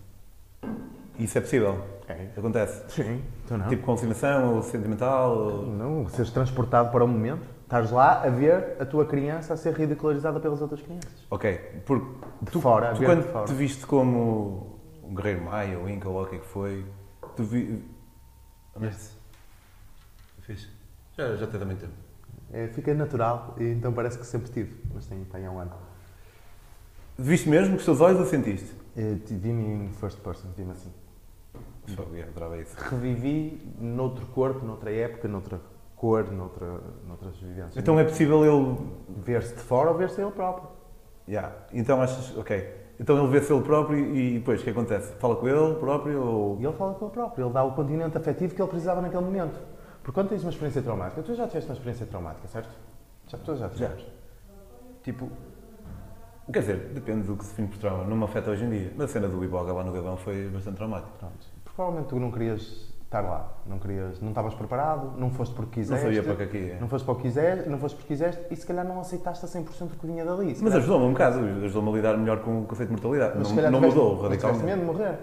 isso é possível? É. Acontece? Sim. Então não. Tipo consignação ou sentimental? Ou... Não, seres transportado para o momento. Estás lá a ver a tua criança a ser ridicularizada pelas outras crianças. Ok, porque De tu, fora, a tu ver quando fora. te viste como um guerreiro maia ou inca ou o que é que foi, tu vi... Honesto. Fixe. Já, já tem também tempo. É, fica natural e então parece que sempre tive. Mas tenho pai há um ano. Viste mesmo com os teus olhos ou sentiste? É, Vi-me em first person, vi-me assim. Fogo, isso. Revivi noutro corpo, noutra época, noutra cor, noutra, noutras vivências. Então é possível ele Ver-se de fora ou ver-se ele próprio. Yeah. Então achas, ok. Então ele vê-se ele próprio e depois o que acontece? Fala com ele próprio ou. E ele fala com ele próprio, ele dá o continente afetivo que ele precisava naquele momento. Porque quando tens uma experiência traumática, tu já tiveste uma experiência traumática, certo? Já, tu já tiveste. Tipo, Quer dizer, depende do que se define por trauma. Não me afeta hoje em dia. Mas a cena do Iboga lá no Gabão foi bastante traumática. pronto. Provavelmente tu não querias estar lá, não querias, não estavas preparado, não foste porque Não quiseste. sabia para que aqui. Não foste para o que quiseste, não foste porque quiseste e se calhar não aceitaste a 100% o que vinha dali. Mas ajudou-me um bocado, ajudou-me a lidar melhor com o conceito de mortalidade. mas se não calhar não tiveste- mudou mas radicalmente. medo de morrer.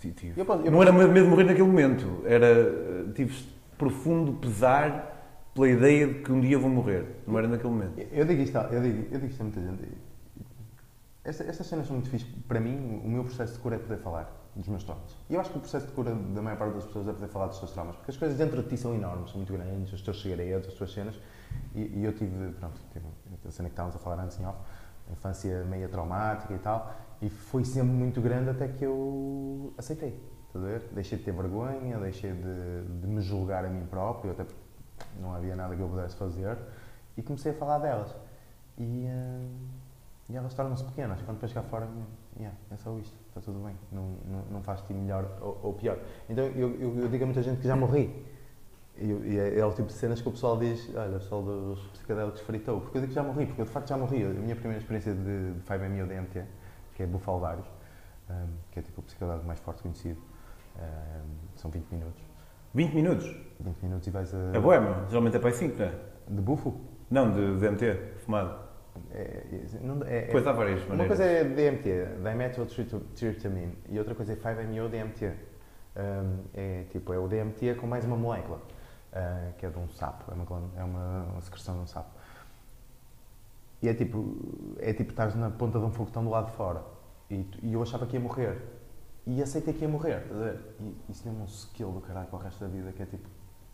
Ti- tive. Eu posso- eu não era medo de morrer naquele momento. Era. eh, Tive profundo pesar pela ideia de que um dia vou morrer. Não era naquele momento. Eu digo isto, eu digo, eu digo isto a muita gente. esta- estas cenas são muito fixas. Para mim, o meu processo de cura é poder falar dos meus traumas. E eu acho que o processo de cura da maior parte das pessoas é poder falar dos seus traumas, porque as coisas dentro de ti são enormes, são muito grandes, os teus segredos, as tuas cenas. E, e eu tive, pronto, tive a cena que estávamos a falar antes em off, infância meia traumática e tal, e foi sempre muito grande até que eu aceitei. A ver? Deixei de ter vergonha, deixei de, de me julgar a mim próprio, até porque não havia nada que eu pudesse fazer, e comecei a falar delas. E, hum, e elas tornam-se pequenas. Quando depois cá fora, yeah, é só isto, está tudo bem. Não, não, não faz-te melhor ou, ou pior. Então eu, eu, eu digo a muita gente que já morri. E, e é, é o tipo de cenas que o pessoal diz: olha, o pessoal dos psicodélicos fritou. Porque eu digo que já morri, porque eu de facto já morri. A minha primeira experiência de, de 5ME DMT, que é bufalvários, hum, que é tipo o psicodélico mais forte conhecido, hum, são 20 minutos. 20 minutos. 20 minutos e vais a. É boa, meu. Geralmente é para aí 5, não é? De bufo? Não, de DMT, fumado. É, é, não- é- é- há várias Uma maneiras. coisa é DMT, dimethyltryptamine, e outra coisa é 5-MeO-DMT. Um, é tipo, é o DMT com mais uma molécula, uh, que é de um sapo, é uma, é uma, uma secreção de um sapo. E é tipo, é tipo, estás na ponta de um foguetão do lado de fora, e, e eu achava que ia morrer. E aceitei que ia morrer, a? E isso deu-me um skill do caralho para o resto da vida, que é tipo,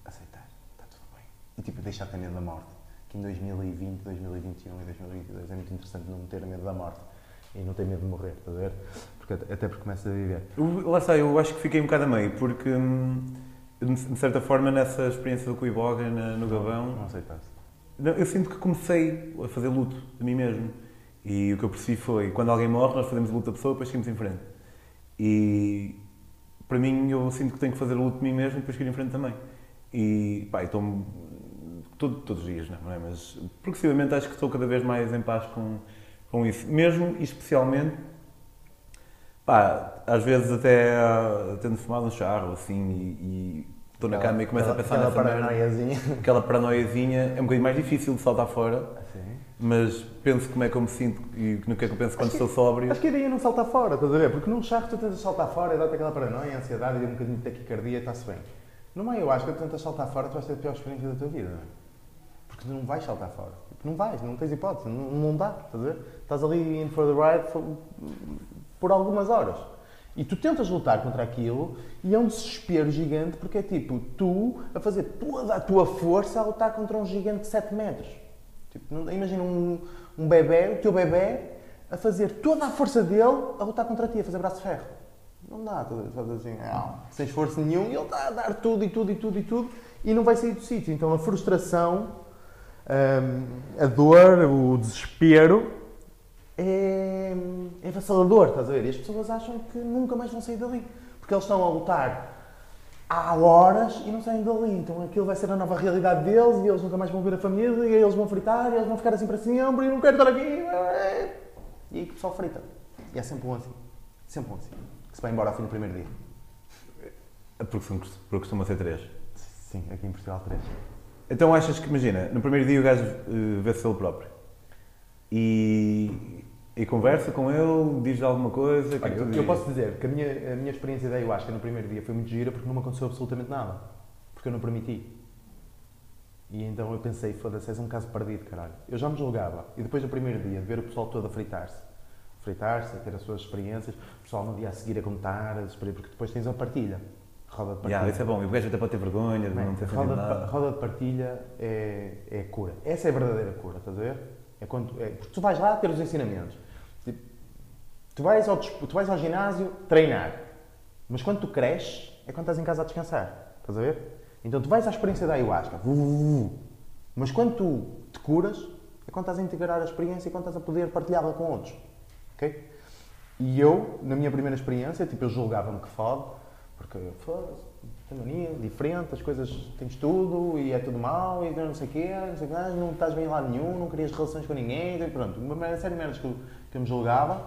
aceitar, está tudo bem. E tipo, deixar ter medo da morte. Que em 2020, 2021 e 2022 é muito interessante não ter medo da morte e não ter medo de morrer, estás a ver? Porque, até porque começas a viver. Eu- Lá está, eu acho que fiquei um bocado a meio, porque hum, de certa forma nessa experiência do Cuiboga no Gabão, Não aceitaste. eu sinto que comecei a fazer luto de mim mesmo. E o que eu percebi foi, quando alguém morre, nós fazemos luto da pessoa, depois seguimos em frente. E para mim, eu sinto que tenho que fazer luto de mim mesmo e depois seguir em frente também. E pá, estou todo, todos os dias, não é? Mas progressivamente acho que estou cada vez mais em paz com, com isso. Mesmo e especialmente, pá, às vezes até ah, tendo fumado um charro assim e, estou na cama e começo a pensar aquela nessa paranoiazinha. Aquela paranoiazinha é um bocadinho mais difícil de saltar fora, Assim. mas penso como é que eu me sinto e no que é que eu penso quando Acho estou sóbrio. Acho que a ideia é não saltar fora, estás a ver? Porque num charro tu tentas saltar fora e dá-te aquela paranoia, ansiedade e um bocadinho de taquicardia e está-se bem. Numa ayahuasca, tu tentas saltar fora, tu vais ter a pior experiência da tua vida, não é? Porque tu não vais saltar fora. Tipo, não vais, não tens hipótese, não, não dá, estás? Estás ali in for the ride for- por algumas horas. E tu tentas lutar contra aquilo e é um desespero gigante porque é tipo, tu a fazer toda a tua força a lutar contra um gigante de 7 metros. Tipo, não- imagina um, um bebê, o teu bebê, a fazer toda a força dele a lutar contra ti, a fazer braço de ferro. Não dá, faz assim, não, sem esforço nenhum, e ele está a dar tudo e tudo e tudo e tudo e não vai sair do sítio. Então a frustração, hum, a dor, o desespero é, é avassalador, estás a ver? E as pessoas acham que nunca mais vão sair dali. Porque eles estão a lutar há horas e não saem dali. Então aquilo vai ser a nova realidade deles e eles nunca mais vão ver a família e eles vão fritar e eles vão ficar assim para sempre e não quero estar aqui. E aí o pessoal frita. E é sempre um assim. Sempre um assim. Que se vai embora ao fim do primeiro dia. Porque, são- porque costuma ser três. Sim, aqui em Portugal 3. Então achas que, imagina, no primeiro dia o gajo eh, vê-se ele próprio e, e conversa com ele, diz-lhe alguma coisa. que Olha, que eu, eu posso dizer que a minha, a minha experiência da ayahuasca no primeiro dia foi muito gira porque não me aconteceu absolutamente nada. Porque eu não permiti. E então eu pensei, foda-se, és um caso perdido, caralho. Eu já me julgava. E depois do primeiro dia, de ver o pessoal todo a fritar-se. Fritar-se, a ter as suas experiências. O pessoal no dia a seguir a contar, a porque depois tens a partilha. Roda de partilha. Yeah, isso é bom. E o gajo até pode ter vergonha de Man, não ter roda, de, nada. roda de partilha é, é cura. Essa é a verdadeira cura, estás a ver? É quando, é, porque tu vais lá ter os ensinamentos. Tipo, tu, vais ao, tu vais ao ginásio treinar. Mas quando tu cresces, é quando estás em casa a descansar. Estás a ver? Então tu vais à experiência da ayahuasca. Mas quando tu te curas, é quando estás a integrar a experiência e quando estás a poder partilhá-la com outros. Ok? E eu, na minha primeira experiência, tipo, eu julgava-me que fode, porque tem mania, diferente, as coisas tens tudo e é tudo mau e não sei o quê, não sei o quê, não estás bem em lado nenhum, não querias relações com ninguém, e pronto, uma série de merdas que eu, que eu me julgava.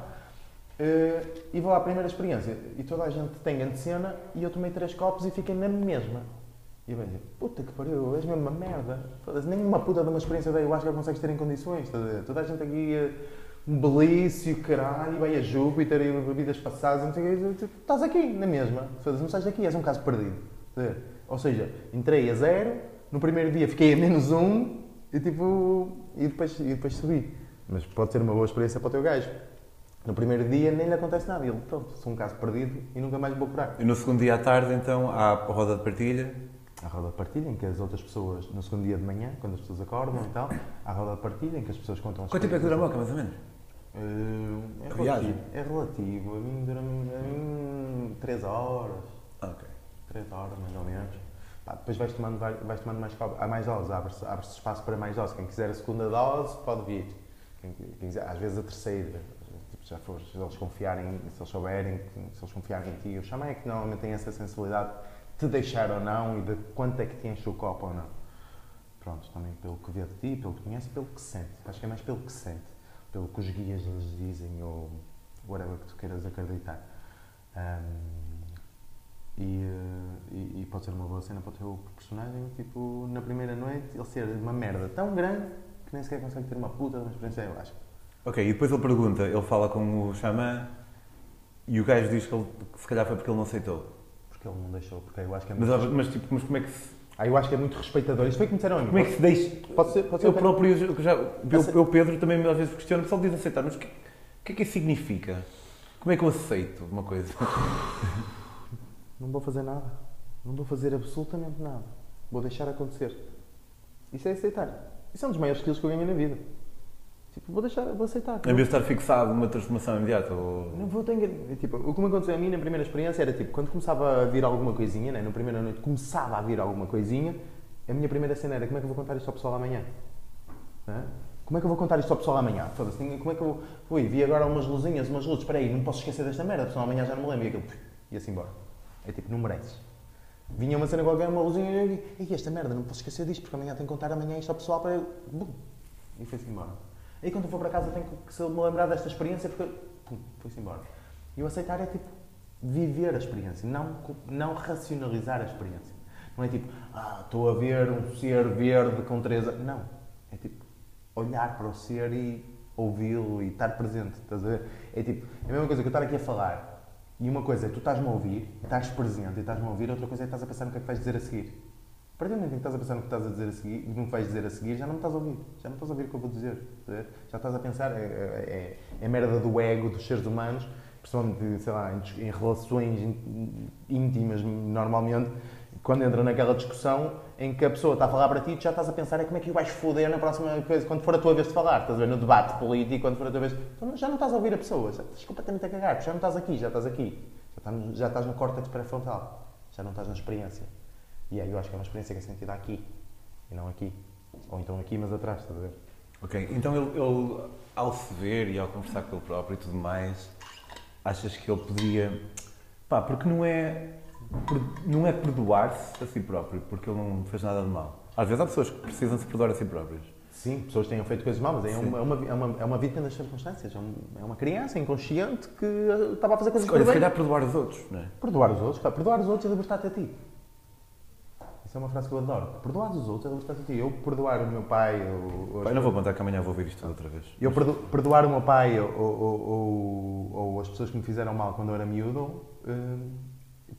eh, e vou à primeira experiência e toda a gente tem antecena e eu tomei três copos e fiquei na mesma. E eu pensei, puta que pariu, és mesmo uma merda. Foda-se, nenhuma puta de uma experiência da ayahuasca consegues ter em condições. Toda a gente aqui, eh, um belício, caralho, e vai a Júpiter e bebidas passadas, e não sei o quê. e tu Estás aqui, na mesma. Não sais daqui, és um caso perdido. estás? Ou seja, entrei a zero, no primeiro dia fiquei a menos um e tipo. E depois, e depois subi. Mas pode ser uma boa experiência para o teu gajo. No primeiro dia nem lhe acontece nada. Ele, pronto, sou um caso perdido e nunca mais vou curar. E no segundo dia à tarde, então, há a roda de partilha. Há a roda de partilha em que as outras pessoas, no segundo dia de manhã, quando as pessoas acordam e tal, há a roda de partilha em que as pessoas contam as Quanto tempo é que dura a moca, mais ou menos? Eh, é, viagem? relativo, é relativo. A mim dura a mim 3 horas. Ah, ok. 3 horas, mais ou menos. Pá, depois vais tomando, vai- vais tomando mais, há mais doses, abre-se abre espaço para mais doses. Quem quiser a segunda dose, pode vir. Quem, quem quiser, às vezes a terceira. Tipo, já for, se eles confiarem, se eles souberem, se eles confiarem em ti. O xamã é que normalmente tem essa sensibilidade de te deixar ou não e de quanto é que te enche o copo ou não. Pronto, também pelo que vê de ti, pelo que conhece pelo que sente. Acho que é mais pelo que sente. Pelo que os guias lhes dizem ou whatever que tu queiras acreditar. Ahm, e, eh, e, e pode ser uma boa cena para o teu personagem, tipo, na primeira noite, ele ser uma merda tão grande que nem sequer consegue ter uma puta de uma experiência, eu acho. Ok, e depois ele pergunta, ele fala com o xamã e o gajo diz que, ele, que se calhar foi porque ele não aceitou. Porque ele não deixou, porque eu acho que é Mas, mas, tipo, mas como é que se, ah, eu acho que é muito respeitador. Isto foi que me disseram a mim. como é que se deixa... Pode ser, pode ser. Eu próprio, eu, já, eu, eu, Pedro, também às vezes questiono, o pessoal diz aceitar, mas o que, que é que isso significa? Como é que eu aceito uma coisa? Não vou fazer nada. Não vou fazer absolutamente nada. Vou deixar acontecer. Isso é aceitar. Isso é um dos maiores skills que eu ganhei na vida. Tipo, vou deixar, vou aceitar. Em vez de estar fixado numa transformação imediata ou... Não vou ter tipo, o que me aconteceu a mim na primeira experiência era tipo, quando começava a vir alguma coisinha, né, na primeira noite começava a vir alguma coisinha, a minha primeira cena era como é que eu vou contar isto ao pessoal amanhã? Hã? Como é que eu vou contar isto ao pessoal amanhã? Foda-se, como é que eu vou. Ui, vi agora umas luzinhas, umas luzes, espera aí, não posso esquecer desta merda, senão amanhã já não me lembro. E aquilo, puf, ia-se embora. É tipo, não mereces. Vinha uma cena qualquer, uma luzinha, e eu digo, "Ei, esta merda, não posso esquecer disto, porque amanhã tenho que contar amanhã isto ao pessoal para. Bum, e foi-se embora. Aí quando eu for para casa tenho que se me lembrar desta experiência, porque. Pum, foi-se embora. E o aceitar é tipo, viver a experiência, não, não racionalizar a experiência. Não é tipo, ah, estou a ver um ser verde com três. a-". Não. É tipo, olhar para o ser e ouvi-lo e estar presente. Estás a ver? É tipo, é a mesma coisa que eu estar aqui a falar. E uma coisa é tu estás-me a ouvir, estás presente e estás-me a ouvir, outra coisa é estás a pensar no que é que vais dizer a seguir. Partir do momento em que estás a pensar no que estás a dizer a seguir, no que vais dizer a seguir, já não me estás a ouvir. Já não estás a ouvir o que eu vou dizer. Já estás a pensar, é, é, é, é merda do ego dos seres humanos, principalmente, sei lá, em, em relações ín- íntimas, normalmente, quando entra naquela discussão em que a pessoa está a falar para ti, tu já estás a pensar é como é que o vais foder na próxima coisa, quando for a tua vez de falar, estás a ver, no debate político, quando for a tua vez. Então, já não estás a ouvir a pessoa, já estás completamente a cagar, já não estás aqui, já estás aqui. Já estás já estás no córtex pré-frontal, já não estás na experiência. E aí eu acho que é uma experiência que é sentida aqui e não aqui. Ou então aqui, mas atrás, estás a ver? Ok, então ele, ele, ao se ver e ao conversar com ele próprio e tudo mais, achas que ele poderia. Pá, porque não é. Não é perdoar-se a si próprio, porque ele não fez nada de mal. Às vezes há pessoas que precisam se perdoar a si próprias. Sim, pessoas tenham feito coisas más, mas é uma, é, uma, é, uma, é uma vítima das circunstâncias. É é uma criança inconsciente que eh, estava a fazer coisas Olha, se calhar perdoar os outros, não é? Perdoar os outros, pá, perdoar os outros é libertar-te a ti. Isso é uma frase que eu adoro. Perdoar os outros é libertar-te a ti. Eu perdoar o meu pai ou, ou eu não vou contar que amanhã vou ouvir isto tudo outra vez. Eu perdo- perdoar o meu pai ou, ou, ou- ou as pessoas que me fizeram mal quando eu era miúdo, hum,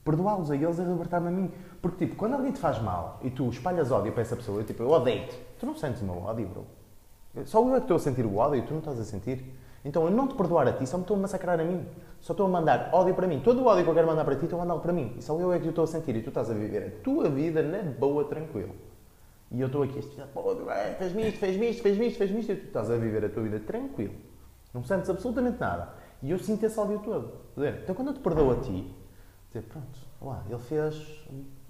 perdoá-los a eles é libertar-me a mim. Porque, tipo, quando alguém te faz mal e tu espalhas ódio para essa pessoa, eu, tipo, eu odeio-te. Tu não sentes o meu ódio, bro. Só eu é que estou a sentir o ódio e tu não estás a sentir. Então, eu não te perdoar a ti, só me estou a massacrar a mim. Só estou a mandar ódio para mim. Todo o ódio que eu quero mandar para ti, estou a mandá-lo para mim. E só eu é que o estou a sentir. E tu estás a viver a tua vida na boa, tranquilo. E eu estou aqui, puta, "Ah, fez-me isto, fez-me isto, fez-me isto, fez-me isto. E tu estás a viver a tua vida tranquilo. Não sentes absolutamente nada. E eu sinto esse ódio todo. Então, quando eu te perdoo a ti, dizer, pronto, lá, ele fez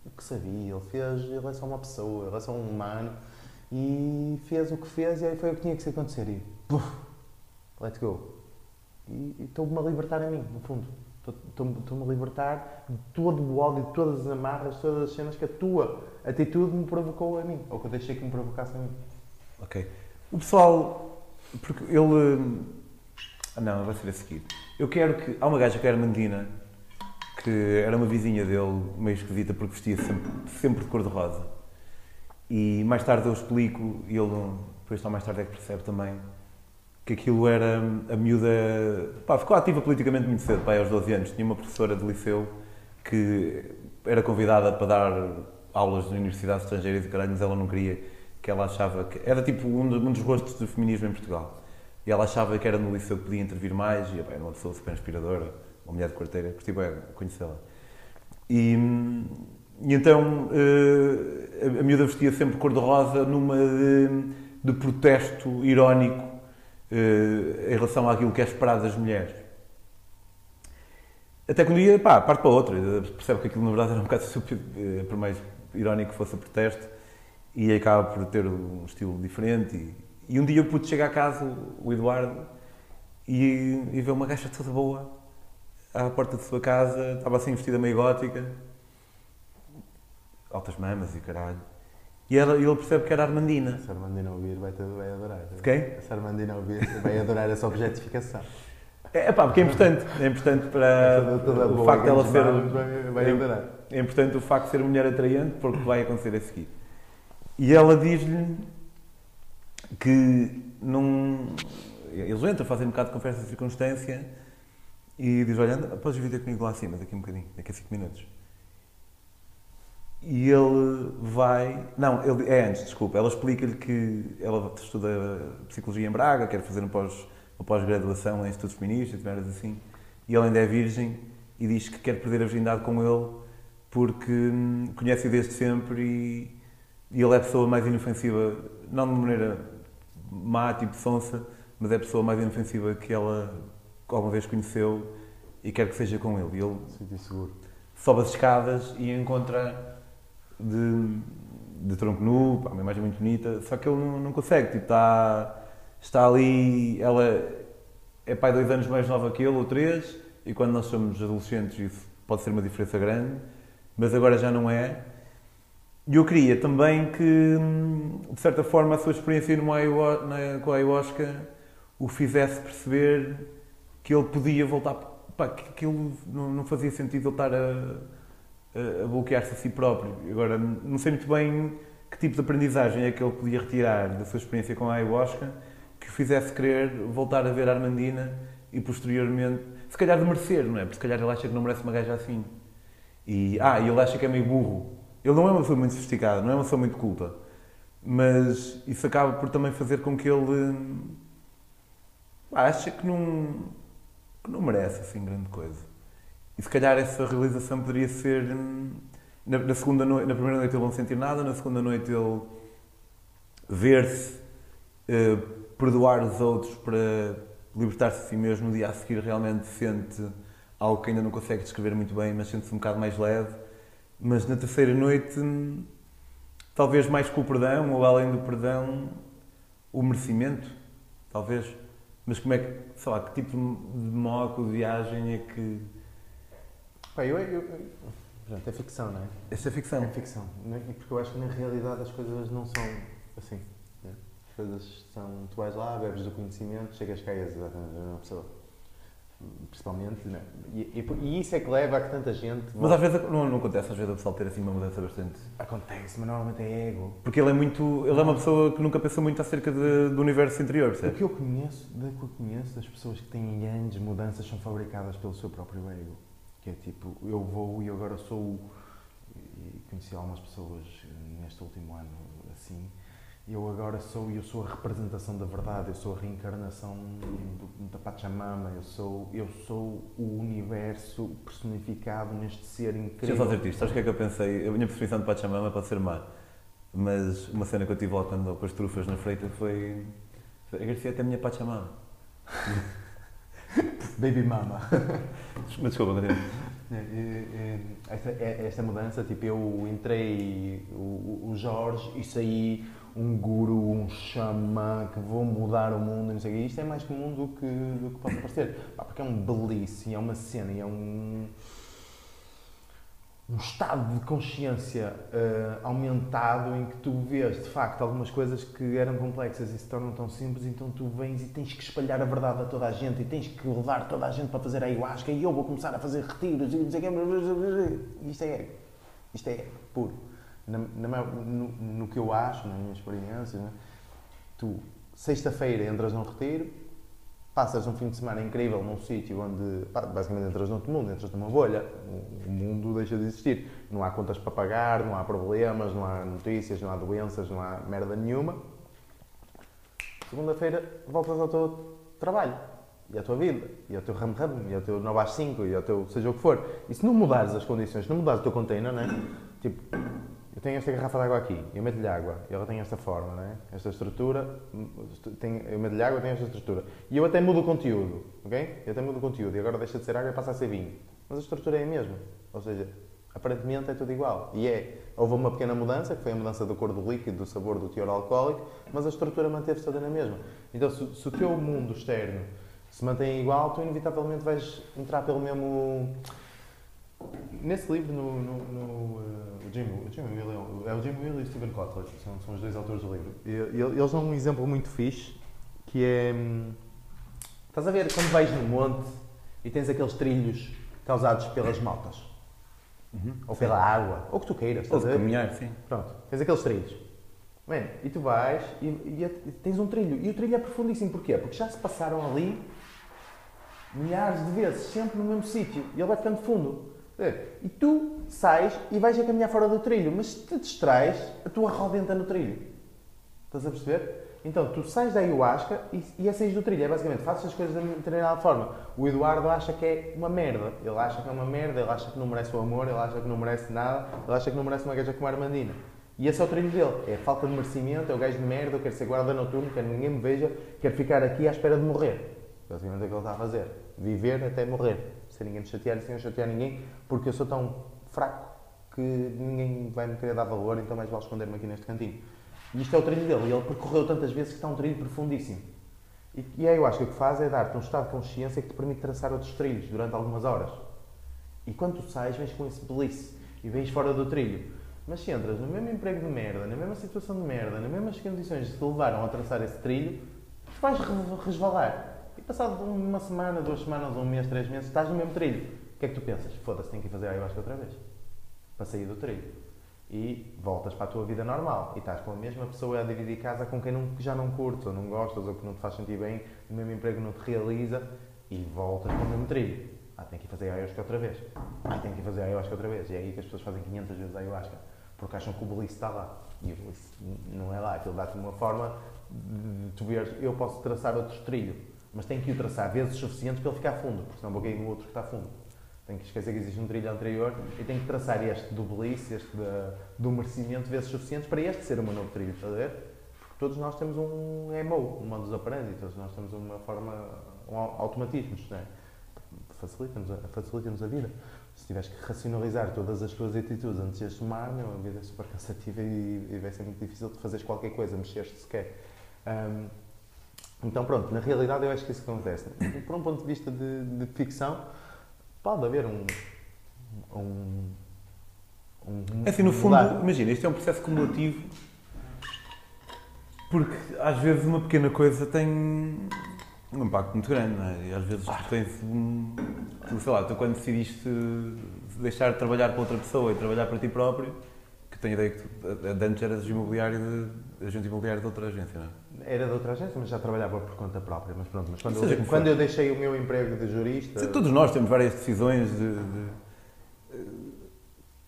o que sabia, ele fez, ele é só uma pessoa, ele é só um humano. E fez o que fez e aí foi o que tinha que acontecer. E, puf, let's go. E estou-me a libertar a mim, no fundo. Estou- Estou-me a libertar de todo o ódio, de todas as amarras, de todas as cenas que a tua atitude me provocou a mim. Ou que eu deixei que me provocasse a mim. Ok. O pessoal. Porque ele. Ah, não, vai ser a seguir. Eu quero que. Há uma gaja que era Mandina, que era uma vizinha dele, meio esquisita, porque vestia sempre, sempre de cor-de-rosa. E mais tarde eu explico, e ele, depois mais tarde é que percebe também, que aquilo era a miúda. Pá, ficou ativa politicamente muito cedo, pá, aos 12 anos. Tinha uma professora de liceu que era convidada para dar aulas de universidades estrangeiras e caralho, mas ela não queria, que ela achava que. Era tipo um, do- dos rostos do feminismo em Portugal. E ela achava que era no liceu que podia intervir mais, e bem, uma pessoa super inspiradora, uma mulher de quarteira, curti bem conhecê-la. E, e então uh, a, a miúda vestia sempre cor-de-rosa numa de, de, protesto irónico em relação àquilo que é esperado das mulheres. Até que um dia, pá, parte para outra, percebe que aquilo na verdade era um bocado uh, por mais irónico que fosse o protesto, e acaba por ter um estilo diferente. E, e um dia eu pude chegar a casa, o Eduardo, e, e ver uma gaja toda boa à porta de sua casa, estava assim vestida meio gótica, altas mamas e caralho. E ela, ele percebe que era Armandina. Se a Armandina ouvir, vai, vai adorar. Quem? Se a Armandina ouvir, vai adorar essa objetificação. É pá, porque é importante. É importante para toda, toda o facto de ela ser. Vai, vai adorar. É, é importante o facto de ser mulher atraente, porque vai acontecer a seguir. E ela diz-lhe que não. Eles entram, fazem um bocado de conversa de circunstância e diz: Olha, podes vir ter comigo lá acima daqui a um bocadinho, daqui a 5 minutos. E ele vai. Não, ele, é antes, desculpa. Ela explica-lhe que ela estuda psicologia em Braga, quer fazer um pós, uma pós-graduação em estudos feministas, merdas assim. E ele ainda é virgem e diz que quer perder a virgindade com ele porque hum, conhece-o desde sempre e, e ele é a pessoa mais inofensiva, não de maneira má, tipo sonsa, mas é a pessoa mais inofensiva que ela alguma vez conheceu e quer que seja com ele. E ele seguro. sobe as escadas e encontra de, de tronco nu, pá, uma imagem muito bonita, só que ele não, não consegue, tipo, está, está ali, ela é pai dois anos mais nova que ele, ou três, e quando nós somos adolescentes isso pode ser uma diferença grande, mas agora já não é. E eu queria também que, de certa forma, a sua experiência no na, com a ayahuasca o fizesse perceber que ele podia voltar, pá, que aquilo não, não fazia sentido ele estar a a bloquear-se a si próprio. Agora, não sei muito bem que tipo de aprendizagem é que ele podia retirar da sua experiência com a ayahuasca que o fizesse querer voltar a ver a Armandina e posteriormente, se calhar de merecer, não é? Porque se calhar ele acha que não merece uma gaja assim. E, ah, ele acha que é meio burro. Ele não é uma pessoa muito sofisticada, não é uma pessoa muito culta. Mas isso acaba por também fazer com que ele acha que não, que não merece assim grande coisa. E se calhar essa realização poderia ser. Hum, na, na, segunda noite, na primeira noite ele não sentir nada, na segunda noite ele ver-se, eh, perdoar os outros para libertar-se de si mesmo. No dia a seguir realmente sente algo que ainda não consegue descrever muito bem, mas sente-se um bocado mais leve. Mas na terceira noite, hum, talvez mais com o perdão, ou além do perdão, o merecimento, talvez. Mas como é que, sei lá, que tipo de moco de viagem é que Pá, eu, eu, eu, é ficção, não é? Esta é ficção. É ficção. Porque eu acho que na realidade as coisas não são assim. Né? As coisas são. Tu vais lá, bebes do conhecimento, chegas cá e és exatamente a mesma pessoa. Principalmente, né? e, e, e, isso é que leva a que tanta gente. Mas às vezes não, não acontece, às vezes o pessoal ter assim uma mudança bastante. Acontece, mas normalmente é ego. Porque ele é muito. Ele é uma pessoa que nunca pensou muito acerca de, do universo interior, percebe? O que eu conheço, do que eu conheço, das pessoas que têm grandes mudanças são fabricadas pelo seu próprio ego. Que é tipo, eu vou e agora sou. E conheci algumas pessoas neste último ano assim. Eu agora sou, eu sou a representação da verdade, eu sou a reencarnação da Pachamama, eu sou, eu sou o universo personificado neste ser incrível. Deixa eu só dizer isto, sabes o que é que eu pensei? A minha definição de Pachamama pode ser má, mas uma cena que eu tive lá quando com as trufas na freita foi. Agradecer até a minha Pachamama. Baby mama. Mas desculpa, continua. É, é, esta, esta, mudança, tipo, eu entrei o, o Jorge e saí um guru, um xamã que vou mudar o mundo, não sei o quê. Isto é mais comum do que, do que pode parecer. Porque é um belíssimo, é uma cena, é um um estado de consciência uh, aumentado em que tu vês de facto algumas coisas que eram complexas e se tornam tão simples, então tu vens e tens que espalhar a verdade a toda a gente e tens que levar toda a gente para fazer a ayahuasca e eu vou começar a fazer retiros e não sei o. Isto é Isto é puro. Na, na, no, no, que eu acho, na minha experiência, né? tu, sexta-feira, entras num retiro, passas um fim de semana incrível num sítio onde basicamente entras noutro mundo, entras numa bolha, o mundo deixa de existir. Não há contas para pagar, não há problemas, não há notícias, não há doenças, não há merda nenhuma. Segunda-feira voltas ao todo, trabalho, e à tua vida, e ao teu ramo-ramo, e ao teu 9 às 5, e ao teu seja o que for. E se não mudares as condições, se não mudares o teu container, né? tipo, eu tenho esta garrafa de água aqui, eu meto-lhe água, ela tem esta forma, né? esta estrutura, tem, eu meto-lhe água, tem esta estrutura. E eu até mudo o conteúdo, ok? Eu até mudo o conteúdo, e agora deixa de ser água e passa a ser vinho. Mas a estrutura é a mesma. Ou seja, aparentemente é tudo igual. E é, houve uma pequena mudança, que foi a mudança da cor do líquido, do sabor, do teor alcoólico, mas a estrutura manteve-se toda na mesma. Então, se, se, o teu mundo externo se mantém igual, tu inevitavelmente vais entrar pelo mesmo... Nesse livro, no, no, no uh, Jim, o Jim Will, é o Jim Will e o Stephen Kotler, são, são os dois autores do livro. E, eles dão um exemplo muito fixe, que é... Hum, estás a ver quando vais no monte e tens aqueles trilhos causados pelas motas? Uhum. Ou pela água, ou o que tu queiras. Ou de caminhar, sim. Pronto, tens aqueles trilhos. Bem, e tu vais e, e, e, tens um trilho. E o trilho é profundíssimo. Porquê? Porque já se passaram ali milhares de vezes, sempre no mesmo sítio. E ele vai ficando fundo. E tu sais e vais a caminhar fora do trilho. Mas se te distrais, a tua roda entra no trilho. Estás a perceber? Então, tu sais da ayahuasca e, e é saís do trilho. É basicamente, fazes as coisas de determinada forma. O Eduardo acha que é uma merda. Ele acha que é uma merda, ele acha que não merece o amor, ele acha que não merece nada, ele acha que não merece uma gaja como a Armandina. E esse é o trilho dele. É falta de merecimento, é o gajo de merda, eu quero ser guarda noturno, quero que ninguém me veja, quero ficar aqui à espera de morrer. Basicamente é o que ele está a fazer. Viver até morrer. Sem ninguém me chatear e sem eu chatear ninguém, porque eu sou tão fraco que ninguém vai me querer dar valor, então mais vale esconder-me aqui neste cantinho. E isto é o trilho dele. E ele percorreu tantas vezes que está um trilho profundíssimo. E, e aí eu acho que o que faz é dar-te um estado de consciência que te permite traçar outros trilhos durante algumas horas. E quando tu sais, vens com esse belice e vens fora do trilho. Mas se entras no mesmo emprego de merda, na mesma situação de merda, nas mesmas condições que te levaram a traçar esse trilho, tu vais resvalar. Passado uma semana, duas semanas, um mês, três meses, estás no mesmo trilho. O que é que tu pensas? Foda-se, tenho que ir fazer ayahuasca outra vez. Para sair do trilho e voltas para a tua vida normal e estás com a mesma pessoa a dividir casa com quem não, já não curtes ou não gostas ou que não te faz sentir bem, o mesmo emprego não te realiza e voltas para o mesmo trilho. Ah, tem que ir fazer ayahuasca outra vez. Ah, tem que ir fazer ayahuasca outra vez. E é aí que as pessoas fazem 500 vezes ayahuasca porque acham que o belice está lá. E o belice não é lá. Aquilo dá-te uma forma de tu veres, eu posso traçar outro trilho, mas tenho que o traçar vezes suficientes para ele ficar fundo, porque senão cair no outro que está fundo. Tenho que esquecer que existe um trilho anterior e tenho que traçar este do belice, este da, do merecimento vezes suficientes para este ser o meu novo trilho, está a ver? Porque todos nós temos um MO, um modus operandi, todos nós temos uma forma, um automatismos, não é? Facilita-nos a, facilita a vida. Se tiveres que racionalizar todas as tuas atitudes antes de as tomar, meu, a vida é super cansativa e, e vai ser muito difícil de fazeres qualquer coisa, mexer-te sequer. Um, então, pronto, na realidade eu acho que isso acontece. Por um ponto de vista de, de ficção, pode haver um. um, um é assim, no fundo, mudar. imagina, isto é um processo cumulativo porque às vezes uma pequena coisa tem um impacto muito grande, não é? E às vezes tu tens um. Tu, sei lá, tu quando decidiste deixar de trabalhar para outra pessoa e trabalhar para ti próprio, que tenho a ideia que tu, antes eras imobiliário de, agente imobiliário de outra agência, não é? Era de outra agência, mas já trabalhava por conta própria. Mas pronto, mas quando, eu, quando eu deixei o meu emprego de jurista. Sim, todos nós temos várias decisões de, de,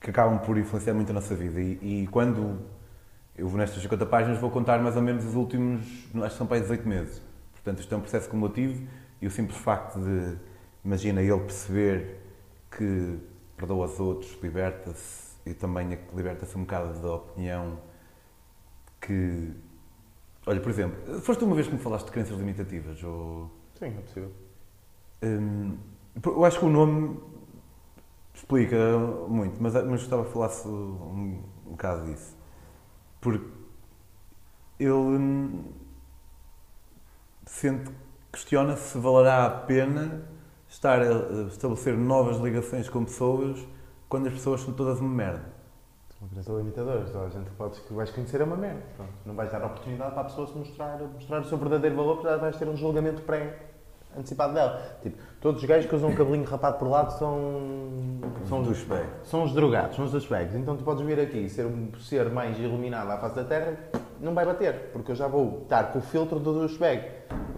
que acabam por influenciar muito a nossa vida. E, e, quando eu vou nestas 50 páginas, vou contar mais ou menos os últimos, acho que são para aí 18 meses. Portanto, isto é um processo cumulativo e o simples facto de, imagina, ele perceber que perdoa os outros, liberta-se e também é liberta-se um bocado da opinião que Olha, por exemplo, foste uma vez que me falaste de crenças limitativas? Ou... Sim, é possível. Hum, eu acho que o nome explica muito, mas, mas gostava que falasse um, um bocado disso. Porque ele hum, sente, questiona se valerá a pena estar a estabelecer novas ligações com pessoas quando as pessoas são todas uma merda. Limitadora. Toda a gente pode, que vais conhecer é uma merda. Pronto. Não vais dar oportunidade para a pessoa se mostrar, mostrar o seu verdadeiro valor, porque já vais ter um julgamento pré antecipado dela. Tipo, todos os gajos que usam um cabelinho rapado por lado são. São os. São os drogados, são os douchebags. Então tu podes vir aqui e ser um ser mais iluminado à face da Terra, não vai bater, porque eu já vou estar com o filtro do douchebag.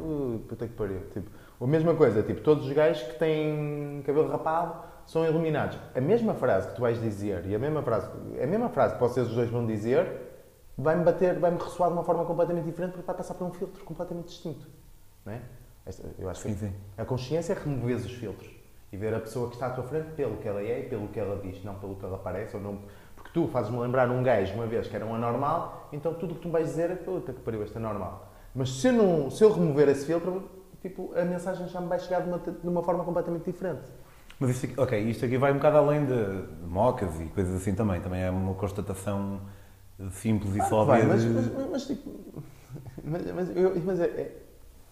Uh, puta que pariu. Tipo, a mesma coisa, tipo, todos os gajos que têm cabelo rapado são iluminados. A mesma frase que tu vais dizer e a mesma frase, a mesma frase que vocês os dois vão dizer vai-me bater, vai-me ressoar de uma forma completamente diferente porque vai passar por um filtro completamente distinto. Não é? Eu acho que Sim, sim. a consciência é remover os filtros e ver a pessoa que está à tua frente pelo que ela é e pelo que ela diz, não pelo que ela parece ou não. Porque tu fazes-me lembrar um gajo uma vez que era um anormal, então tudo o que tu me vais dizer é puta que pariu, este é normal. Mas se eu, não, se eu remover esse filtro, tipo, a mensagem já me vai chegar de uma, de uma forma completamente diferente. Mas isto aqui, ok, isto aqui vai um bocado além de, de mocas e coisas assim também. Também é uma constatação simples e só Vai, mas, mas, mas, mas, tipo, mas, mas, eu- mas é, é,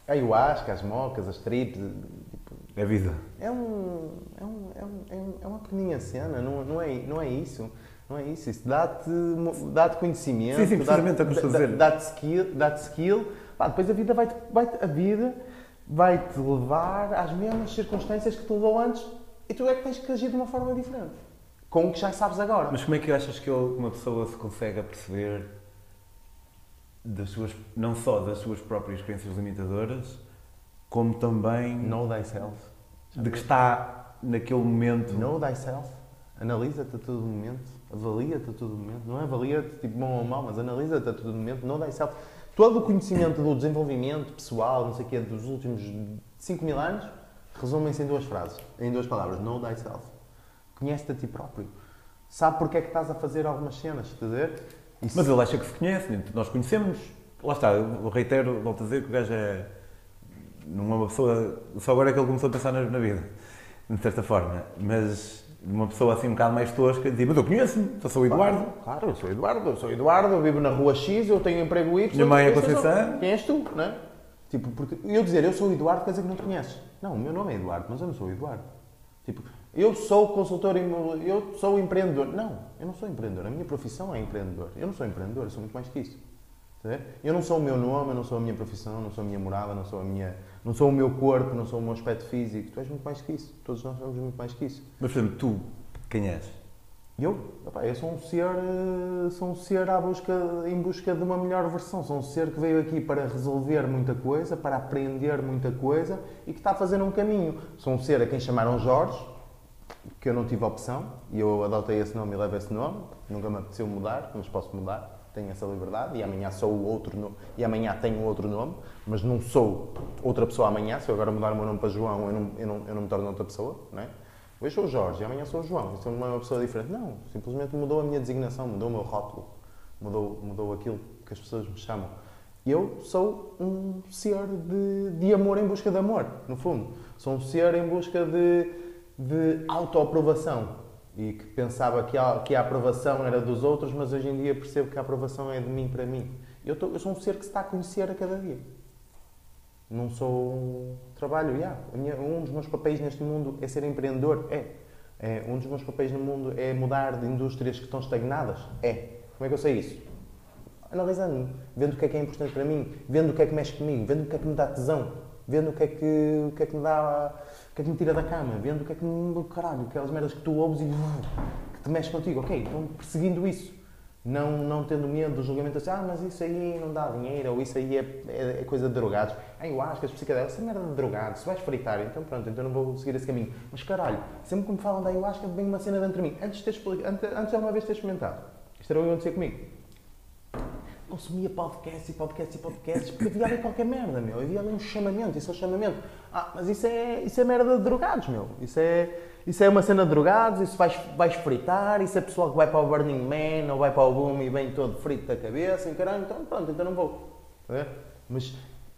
a ayahuasca, as mocas, as trips, tipo, É vida. É, um, é, um, é, um, é, é uma pequeninha cena, não, não, é, não é isso. Não é isso. Isso dá-te dá conhecimento, Sim, sim, precisamente, é dá- dá-te skill, dá skill. Pá, depois a vida vai-te vai a vida vai-te levar às mesmas circunstâncias que te levou antes e tu é que tens que agir de uma forma diferente. Com o que já sabes agora. Mas como é que achas que uma pessoa se consegue aperceber das suas, não só das suas próprias crenças limitadoras, como também Know thyself. de que está naquele momento. Know thyself. Analisa-te a todo momento. Avalia-te a todo momento. Não é avalia-te tipo bom ou mau, mas analisa-te a todo momento. Know thyself. Todo o conhecimento do desenvolvimento pessoal, não sei o quê, dos últimos 5 mil anos, resumem-se em duas frases, em duas palavras. Know thyself. Conhece-te a ti próprio. Sabe porque é que estás a fazer algumas cenas, estás a ver? Isso- Mas ele acha que se conhece, né? nós conhecemos. Lá está, eu reitero, volto a dizer que o gajo é. Não é uma pessoa. Só agora é que ele começou a pensar na, na vida, de certa forma. Mas uma pessoa assim um bocado mais tosca, diz: Mas eu conheço-me, só sou o Eduardo. Claro, eu sou Eduardo, eu sou Eduardo, eu vivo na rua X, eu tenho emprego Y. Minha mãe é eu? Conceição. Quem és tu, não é? Tipo, porque eu dizer eu sou Eduardo quer dizer que não te conheces. Não, o meu nome é Eduardo, mas eu não sou Eduardo. Tipo, eu sou consultor eu sou empreendedor. Não, eu não sou empreendedor, a minha profissão é empreendedor. Eu não sou empreendedor, eu sou muito mais que isso. Ver? Eu não sou o meu nome, eu não sou a minha profissão, não sou a minha morada, não sou, a minha, não sou o meu corpo, não sou o meu aspecto físico. Tu és muito mais que isso. Todos nós somos muito mais que isso. Mas, por exemplo, tu, quem és? E Eu, epá, eu sou um ser, eh, sou um ser à busca, em busca de uma melhor versão. Sou um ser que veio aqui para resolver muita coisa, para aprender muita coisa e que está a fazer um caminho. Sou um ser a quem chamaram Jorge, que eu não tive opção e eu adotei esse nome e levo esse nome. Nunca me apeteceu mudar, mas posso mudar. Tenho essa liberdade e amanhã sou outro no... e amanhã tenho outro nome, mas não sou outra pessoa amanhã. Se eu agora mudar o meu nome para João, eu não, eu não, eu não me torno outra pessoa, não é? Hoje sou o Jorge, amanhã sou o João, não é uma pessoa diferente. Não, simplesmente mudou a minha designação, mudou o meu rótulo, mudou, mudou aquilo que as pessoas me chamam. Eu sou um ser de, de amor em busca de amor, no fundo. Sou um ser em busca de, de autoaprovação e que pensava que a, que a aprovação era dos outros, mas hoje em dia percebo que a aprovação é de mim para mim. Eu, tô- eu sou um ser que se está a conhecer a cada dia. Não sou trabalho, yeah. Um dos meus papéis neste mundo é ser empreendedor, é. É, Um dos meus papéis no mundo é mudar de indústrias que estão estagnadas, é. Como é que eu sei isso? Analisando-me, vendo o que é que é importante para mim, vendo o que é que mexe comigo, vendo o que é que me dá tesão, vendo o que é que, o que, é que me dá, o que é que me tira da cama, vendo o que é que me, caralho, aquelas merdas que tu ouves e que te mexe contigo, ok, então perseguindo isso. Não, não tendo medo do julgamento assim, ah, mas isso aí não dá dinheiro, ou isso aí é, é, é coisa de drogados. Ah, eu acho que as psicodélicas, isso é merda de drogados, se vais fritar, então pronto, então não vou seguir esse caminho. Mas caralho, sempre que me falam da ayahuasca, vem uma cena dentro de mim. Antes de, ter, antes, antes de alguma vez ter experimentado, isto era o que acontecia comigo. Consumia podcasts e podcasts e podcasts, porque havia ali qualquer merda, meu. Havia ali um chamamento, isso é um chamamento. Ah, mas isso é, isso é merda de drogados, meu. Isso é, isso é uma cena de drogados, isso vais, vais fritar, isso é pessoal que vai para o Burning Man ou vai para o Boom e vem todo frito da cabeça, caralho, então pronto, então não vou. Ver? Mas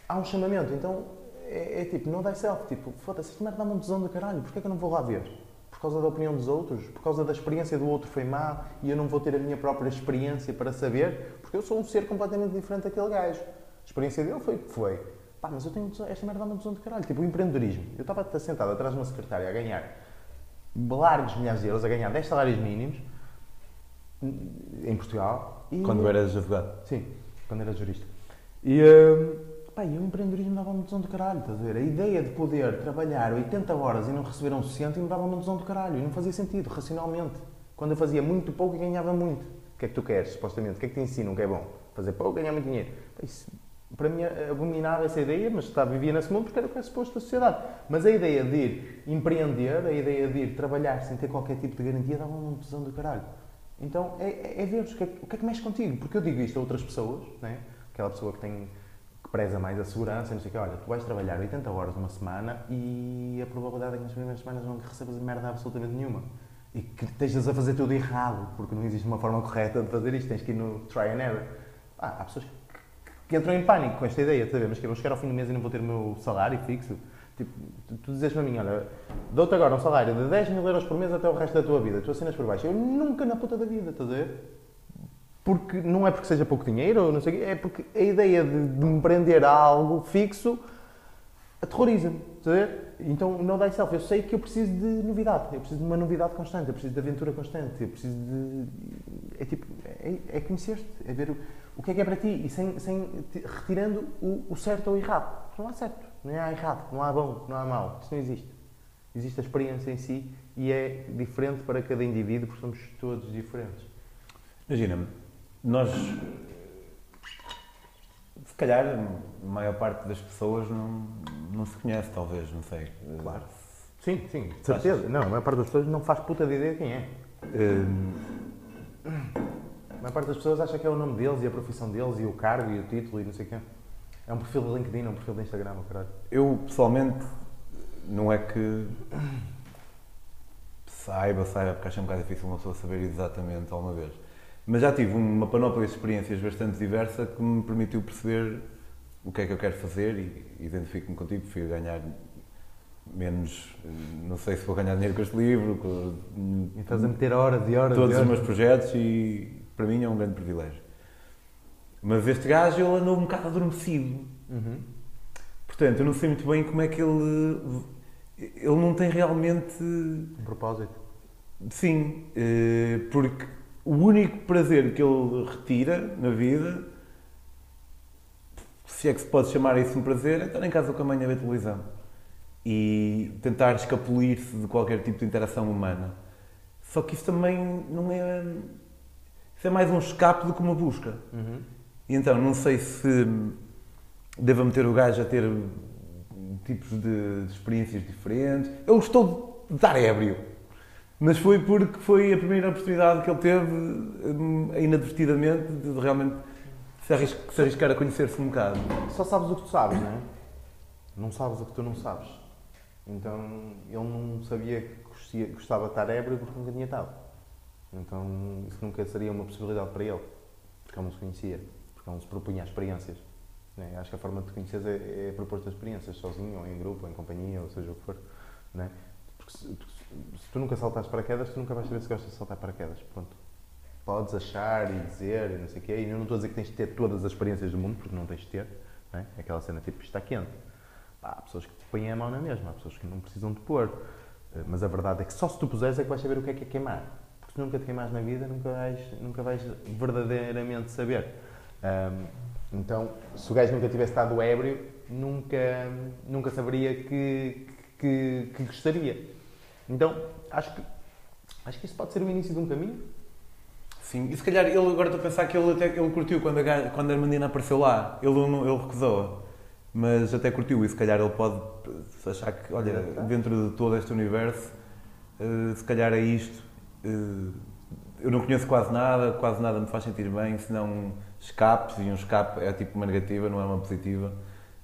há um chamamento, então é, é tipo, não dá self, tipo, foda-se, esta merda dá uma tesão do caralho, porquê é que eu não vou lá ver? Por causa da opinião dos outros? Por causa da experiência do outro foi má e eu não vou ter a minha própria experiência para saber? Porque eu sou um ser completamente diferente daquele gajo. A experiência dele foi o que foi. Pá, mas eu tenho esta merda dá uma tesão de caralho. Tipo, o empreendedorismo. Eu estava sentado atrás de uma secretária a ganhar largos milhares de euros, a ganhar 10 salários mínimos em Portugal. E... Quando eras advogado? Sim, quando era jurista. E, hum, pá, e o empreendedorismo dava uma tesão do caralho, estás a ver? A ideia de poder trabalhar 80 horas e não receber um cêntimo dava uma tesão do caralho. E não fazia sentido, racionalmente. Quando eu fazia muito pouco e ganhava muito. O que é que tu queres, supostamente? O que é que te ensinam que é bom? Fazer pouco, ganhar muito dinheiro. Isso, para mim, abominava essa ideia, mas estava, vivia nesse mundo porque era o que é suposto da sociedade. Mas a ideia de ir empreender, a ideia de ir trabalhar sem ter qualquer tipo de garantia, dava uma tesão do caralho. Então, é, é, é ver o que, é, o que é que mexe contigo. Porque eu digo isto a outras pessoas, né? aquela pessoa que tem que preza mais a segurança, não sei o que, olha, tu vais trabalhar 80 horas uma semana e a probabilidade é que nas primeiras semanas não recebas merda absolutamente nenhuma. E que estejas a fazer tudo errado, porque não existe uma forma correta de fazer isto, tens que ir no try and error. Ah, há pessoas que, que entram em pânico com esta ideia, ver? mas que eu vou chegar ao fim do mês e não vou ter o meu salário fixo. Tipo, tu, tu dizes-me a mim, olha, dou-te agora um salário de 10 mil euros por mês até o resto da tua vida, tu assinas por baixo. Eu nunca na puta da vida, estás a ver? Porque não é porque seja pouco dinheiro, não sei é porque a ideia de, de me prender a algo fixo aterroriza-me? Então, no die self, eu sei que eu preciso de novidade, eu preciso de uma novidade constante, eu preciso de aventura constante, eu preciso de. É tipo, é, é conhecer-te, é ver o, o que é que é para ti e sem, sem retirando o, o certo ou o errado. Não há certo, não há errado, não há bom, não há mau, isso não existe. Existe a experiência em si e é diferente para cada indivíduo, porque somos todos diferentes. Imagina-me, nós. Se calhar a maior parte das pessoas não, não se conhece, talvez, não sei. Claro. Sim, sim, de certeza. Não, a maior parte das pessoas não faz puta de ideia de quem é. Hum, A maior parte das pessoas acha que é o nome deles e a profissão deles e o cargo e o título e não sei o quê. É um perfil de LinkedIn, é um perfil de Instagram, oh, caralho. eu, pessoalmente, não é que saiba, saiba, porque acho um bocado difícil uma pessoa saber exatamente alguma vez. Mas já tive uma panóplia de experiências bastante diversa que me permitiu perceber o que é que eu quero fazer e identifico-me contigo, prefiro ganhar menos, não sei se vou ganhar dinheiro com este livro, com, E estás a meter horas e horas todos e os horas. meus projetos e para mim é um grande privilégio. Mas este gajo ele andou um bocado adormecido. Uhum. Portanto, eu não sei muito bem como é que ele. Ele não tem realmente. Um propósito. Sim, eh, porque o único prazer que ele retira na vida, se é que se pode chamar isso um prazer, é estar em casa com a mãe a ver televisão e tentar escapulir-se de qualquer tipo de interação humana. Só que isso também não é. Isso é mais um escape do que uma busca. Uhum. E então, não sei se devo meter o gajo a ter tipos de, de experiências diferentes. Eu estou de estar ébrio. Mas foi porque foi a primeira oportunidade que ele teve, hum, inadvertidamente, de realmente se, arris- se arriscar a conhecer-se um bocado. Só sabes o que tu sabes, não é? Não sabes o que tu não sabes. Então ele não sabia que gostava de estar ébrio porque nunca tinha estado. Então isso nunca seria uma possibilidade para ele, porque ele não se conhecia, porque ele não se propunha a experiências. né? Acho que a forma de te conheces é, é propor-te as experiências, sozinho, ou em grupo, ou em companhia, ou seja o que for. né? Porque tu- se tu nunca saltares paraquedas, tu nunca vais saber se gostas de saltar paraquedas. Pronto. Podes achar e dizer e não sei o quê, e eu não estou a dizer que tens de ter todas as experiências do mundo, porque não tens de ter. É? Aquela cena tipo, está quente. Pá, há pessoas que te põem a mão na mesma, há pessoas que não precisam de pôr. Eh, Mas a verdade é que só se tu puseres é que vais saber o que é que é queimar. Porque se nunca te queimares na vida, nunca vais, nunca vais verdadeiramente saber. Ahm, então, se o gajo nunca tivesse estado ébrio, nunca, nunca saberia que, que, que gostaria. Então, acho que, acho que isso pode ser o início de um caminho. Sim, e se calhar ele agora estou a pensar que ele até ele curtiu quando a, quando a menina apareceu lá. Ele, ele recusou-a. Mas até curtiu e se calhar ele pode achar que, olha, dentro de todo este universo, eh, se calhar é isto. Eh, eu não conheço quase nada, quase nada me faz sentir bem, senão escapes, e um escape é tipo uma negativa, não é uma positiva.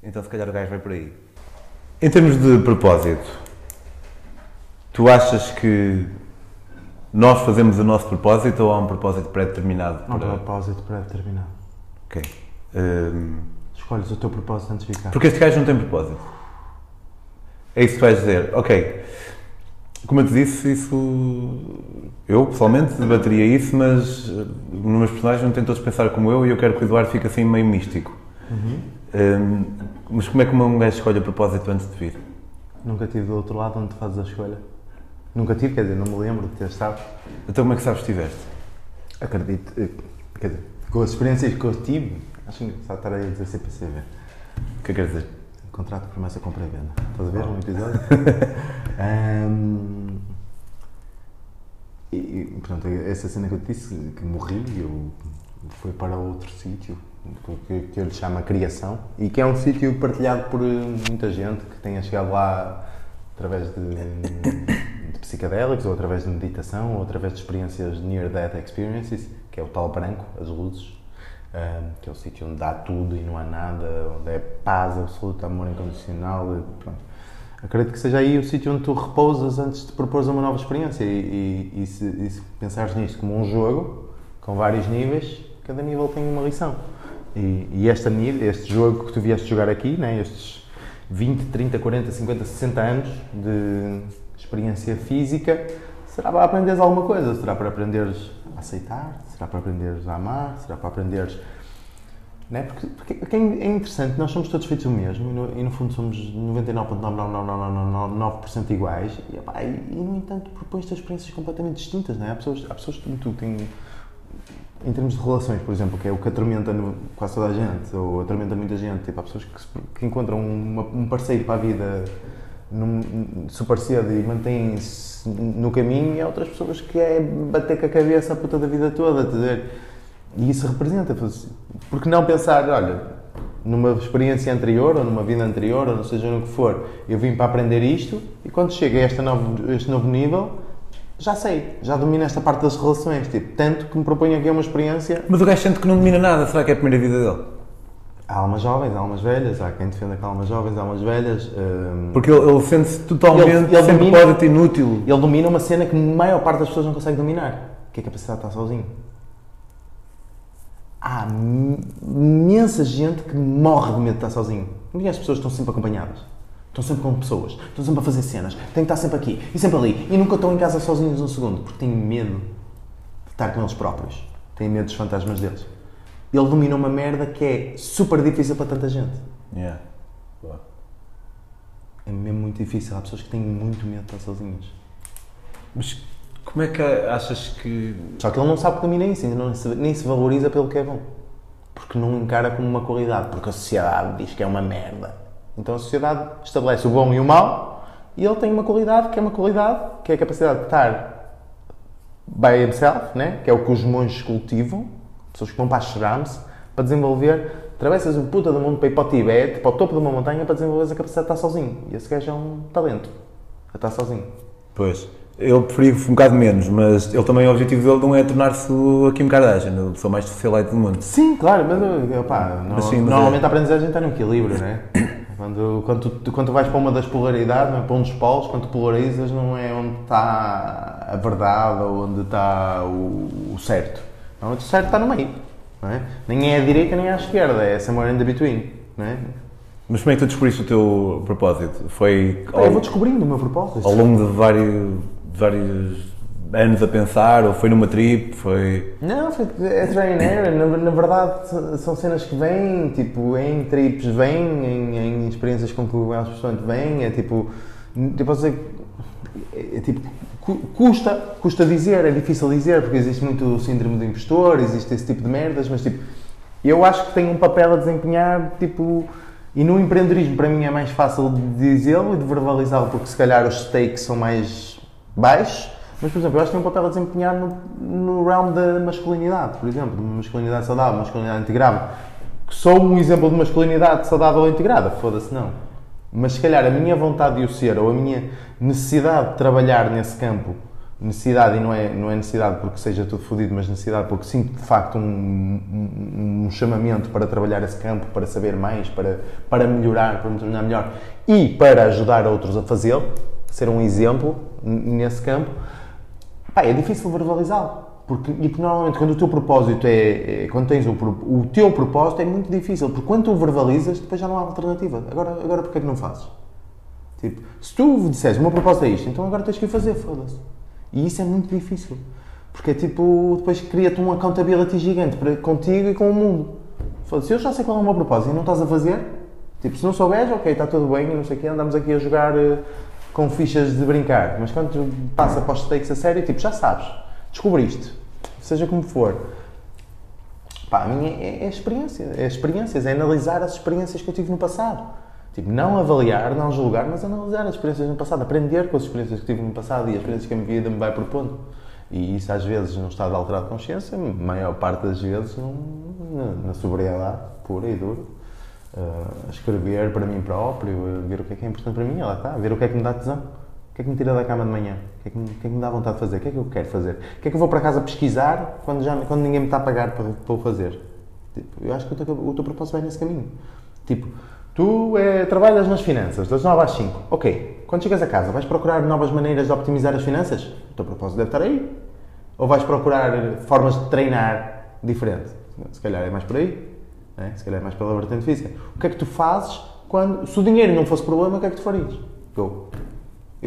Então se calhar o gajo vai por aí. Em termos de propósito, tu achas que nós fazemos o nosso propósito ou há um propósito pré-determinado? Um para- propósito pré-determinado. Ok. Hum, Escolhes o teu propósito antes de ficar. porque este gajo não tem propósito. É isso que tu vais dizer. Ok. Como eu te disse, isso. Eu, pessoalmente, debateria isso, mas eh, nos meus personagens não têm todos pensar como eu e eu quero que o Eduardo fique assim meio místico. Hum, mas como é que um gajo escolhe o propósito antes de vir? Nunca tive do outro lado onde fazes a escolha. Nunca tive, quer dizer, não me lembro de ter estado. Então, como é que sabes que estiveste? Acredito, eh, quer dizer, com as experiências que eu tive, acho engraçado estar aí a dizer CPCV. O que é que quer dizer? Contrato de promessa compra e venda. Estás a ver um episódio? Ahm, e, e, portanto, essa cena que eu te disse, que morri, eu fui para outro sítio, que, que eu lhe chamo a criação, e que é um sítio partilhado por eh, muita gente que tenha chegado lá através de, de psicadélicos, ou através de meditação, ou através de experiências near-death experiences, que é o tal branco, as luzes. que é o sítio onde dá tudo e não há nada, onde é paz absoluta, amor incondicional. Acredito que seja aí o sítio onde tu repousas antes de propor uma nova experiência e, e, e, se, e se pensares nisto como um jogo, com vários níveis, cada nível tem uma lição. E, e esta, este jogo que tu vieste jogar aqui, né, estes 20, 30, 40, 50, 60 anos de experiência física, será para aprenderes alguma coisa, será para aprenderes a aceitar, será para aprenderes a amar, será para aprenderes. Não é? porque, porque é interessante, nós somos todos feitos o mesmo e no, e no fundo somos 99,999% iguais e, epá, e, e, no entanto propões-te experiências completamente distintas. Não é? Há pessoas, há pessoas como tu têm em termos de relações, por exemplo, que é o que atormenta no, quase toda a gente, ou atormenta muita gente, tipo, há pessoas que, que encontram uma, um parceiro para a vida num, super cedo e mantêm-se no caminho, e há outras pessoas que é bater com a cabeça a puta da vida toda, dizer, e isso representa, porque não pensar, olha, numa experiência anterior, ou numa vida anterior, ou não seja no que for, eu vim para aprender isto, e quando chego a este novo, este novo nível, já sei, já domino esta parte das relações, tipo, tanto que me proponho aqui uma experiência. Mas o gajo sente que não domina nada, será que é a primeira vida dele? Há almas jovens, há almas velhas, há quem defenda que há almas jovens, há almas velhas. Hum... Porque ele, ele sente-se totalmente ele, ele domina, inútil. Ele domina uma cena que a maior parte das pessoas não consegue dominar, que é a capacidade de estar sozinho. Há imensa gente que morre de medo de estar sozinho. Não as pessoas estão sempre acompanhadas. Estão sempre com pessoas, estão sempre a fazer cenas, têm que estar sempre aqui e sempre ali. E nunca estão em casa sozinhos um segundo, porque têm medo de estar com eles próprios. Têm medo dos fantasmas deles. Ele domina uma merda que é super difícil para tanta gente. Yeah. É mesmo muito difícil. Há pessoas que têm muito medo de estar sozinhas. Mas como é que achas que. Só que ele não sabe que domina isso, ainda não se, nem se valoriza pelo que é bom. Porque não encara como uma qualidade. Porque a sociedade diz que é uma merda. Então a sociedade estabelece o bom e o mau e ele tem uma qualidade que é uma qualidade que é a capacidade de estar by himself, né? que é o que os monges cultivam, pessoas que vão para Shrams, para desenvolver, atravessas o puta do mundo para ir para o Tibete, para o topo de uma montanha, para desenvolver a capacidade de estar sozinho. E esse gajo é um talento, a estar sozinho. Pois. Eu preferi um bocado menos, mas ele também, o objetivo dele não é tornar-se o Kim Kardashian, a pessoa mais socialite do mundo. Sim, claro, mas, opá, no, mas sim, mas normalmente é... a aprendizagem está no equilíbrio, não é? Quando, quando, tu, quando tu vais para uma das polaridades, é? para um dos polos, quando tu polarizas, não é onde está a verdade ou onde está o, o certo. Não, o certo está no meio. Não é? Nem é a direita nem a esquerda, é somewhere in the between. Não é? Mas como é que tu descobriste o teu propósito? Foi. Ao, eu vou descobrindo o meu propósito. Ao longo de vários, vários anos a pensar, ou foi numa trip, foi... Não, foi, é trial na, na, verdade são cenas que vêm, tipo, em trips vêm, em, em experiências com que elas pessoas vêm, é tipo, eu posso dizer, é, é tipo, custa, custa dizer, é difícil dizer, porque existe muito o síndrome do impostor, existe esse tipo de merdas, mas tipo, eu acho que tenho um papel a desempenhar, tipo, e no empreendedorismo para mim é mais fácil de dizê-lo e de verbalizá-lo, porque se calhar os stakes são mais baixos, mas, por exemplo, eu acho que tem um papel a desempenhar no, no realm da masculinidade, por exemplo, masculinidade saudável, masculinidade integrada. Sou um exemplo de masculinidade saudável integrada? Foda-se, não. Mas se calhar a minha vontade de o ser, ou a minha necessidade de trabalhar nesse campo, necessidade, e não é, não é necessidade porque seja tudo fodido, mas necessidade porque sinto de facto um, um, um, chamamento para trabalhar esse campo, para saber mais, para, para melhorar, para me tornar melhor e para ajudar outros a fazê-lo, ser um exemplo nesse campo pá, é difícil verbalizá-lo. Porque, e porque normalmente quando o teu propósito é, é quando tens o, o, teu propósito é muito difícil, porque quando tu verbalizas, depois já não há alternativa. Agora, agora porquê é que não fazes? Tipo, se tu disseres, o meu propósito é isto, então agora tens que fazer, foda-se. E isso é muito difícil. Porque é tipo, depois cria-te um accountability gigante para, contigo e com o mundo. Foda-se, eu já sei qual é o meu propósito e não estás a fazer, tipo, se não souberes, ok, está tudo bem não sei o quê, andamos aqui a jogar uh, com fichas de brincar, mas quando passa para os stakes a sério, tipo, já sabes, descobriste, seja como for. Pá, a minha é, é experiência, é experiências, é analisar as experiências que eu tive no passado. Tipo, não avaliar, não julgar, mas analisar as experiências no passado, aprender com as experiências que tive no passado e as experiências que a minha vida me vai propondo. E isso às vezes num estado alterado de consciência, a maior parte das vezes na, na sobriedade pura e dura uh, escrever para mim próprio, ver o que é que é importante para mim, lá está, ver o que é que me dá tesão, o que é que me tira da cama de manhã, o que é que me, que é que me dá vontade de fazer, o que é que eu quero fazer, o que é que eu vou para casa pesquisar quando, já, quando ninguém me está a pagar para, para o fazer. Tipo, eu acho que o teu, o teu propósito vai nesse caminho. Tipo, tu é, trabalhas nas finanças, das 9 às 5. Ok, quando chegas a casa, vais procurar novas maneiras de optimizar as finanças? O teu propósito deve estar aí. Ou vais procurar formas de treinar diferente? Se calhar é mais por aí. Né? Se calhar é mais pela vertente física. O que é que tu fazes quando, se o dinheiro não fosse problema, o que é que tu farias? Eu,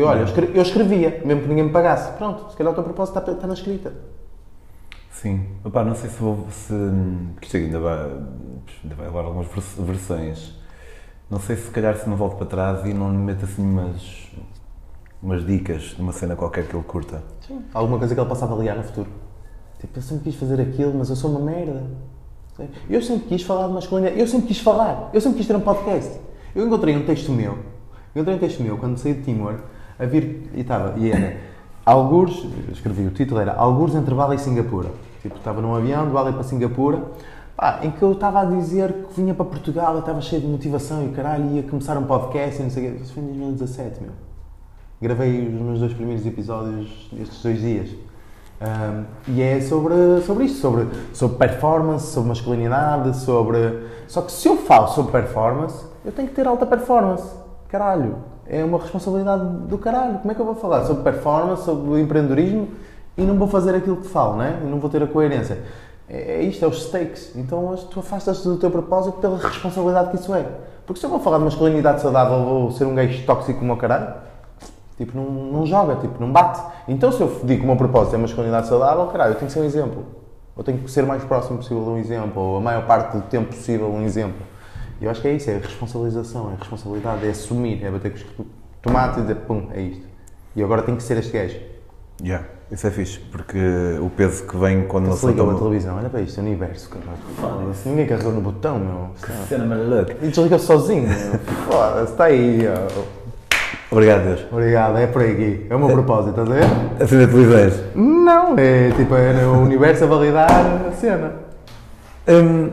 eu olha, eu, escre- eu escrevia, mesmo que ninguém me pagasse. Pronto, se calhar o teu propósito está, está na escrita. Sim. Epá, não sei se vou. Se, porque isto ainda vai, ainda vai levar algumas vers- versões. Não sei se se calhar se não volto para trás e não me meto assim umas, umas dicas de uma cena qualquer que ele curta. Sim. Alguma coisa que ele possa avaliar no futuro. Tipo, eu sempre quis fazer aquilo, mas eu sou uma merda. Eu sempre quis falar de masculinidade. Eu sempre quis falar. Eu sempre quis ter um podcast. Eu encontrei um texto meu. Eu encontrei um texto meu quando saí de Timor a vir e estava. E era. Algures, escrevi o título, era Algures entre Bali e Singapura. Tipo, estava num avião de Bali para Singapura, pá, em que eu estava a dizer que vinha para Portugal, eu estava cheio de motivação e caralho, ia começar um podcast e não sei o quê. Isso foi em 2017, meu. Gravei os meus dois primeiros episódios estes dois dias. Um, e é sobre, sobre isto, sobre, sobre performance, sobre masculinidade, sobre. Só que se eu falo sobre performance, eu tenho que ter alta performance. Caralho, é uma responsabilidade do caralho. Como é que eu vou falar sobre performance, sobre empreendedorismo e não vou fazer aquilo que falo, né? E não vou ter a coerência. É, é isto, é os stakes. Então tu afastas-te do teu propósito pela responsabilidade que isso é. Porque se eu vou falar de masculinidade saudável, vou ser um gajo tóxico como o caralho, Tipo, não, não joga, tipo, não bate. Então, se eu digo que o meu propósito é masculinidade saudável, caralho, eu tenho que ser um exemplo. Eu tenho que ser o mais próximo possível de um exemplo, ou a maior parte do tempo possível um exemplo. Eu acho que é isso, é a responsabilização, é a responsabilidade, é assumir, é bater com os tomates e dizer, pum, é isto. E agora tem que ser este gajo. Yeah, isso é fixe, porque o peso que vem quando Se pessoa liga a toma... televisão, olha para isto, universo, caralho. Foda-se, ninguém carregou no botão, meu. É- Cena maluca. E desliga sozinho. Foda-se, está aí, ó. Obrigado, Deus. Obrigado, é por aí, Gui. É o meu propósito, estás a ver? Acender televisões. Não, é tipo, é o universo a validar a cena. Hum,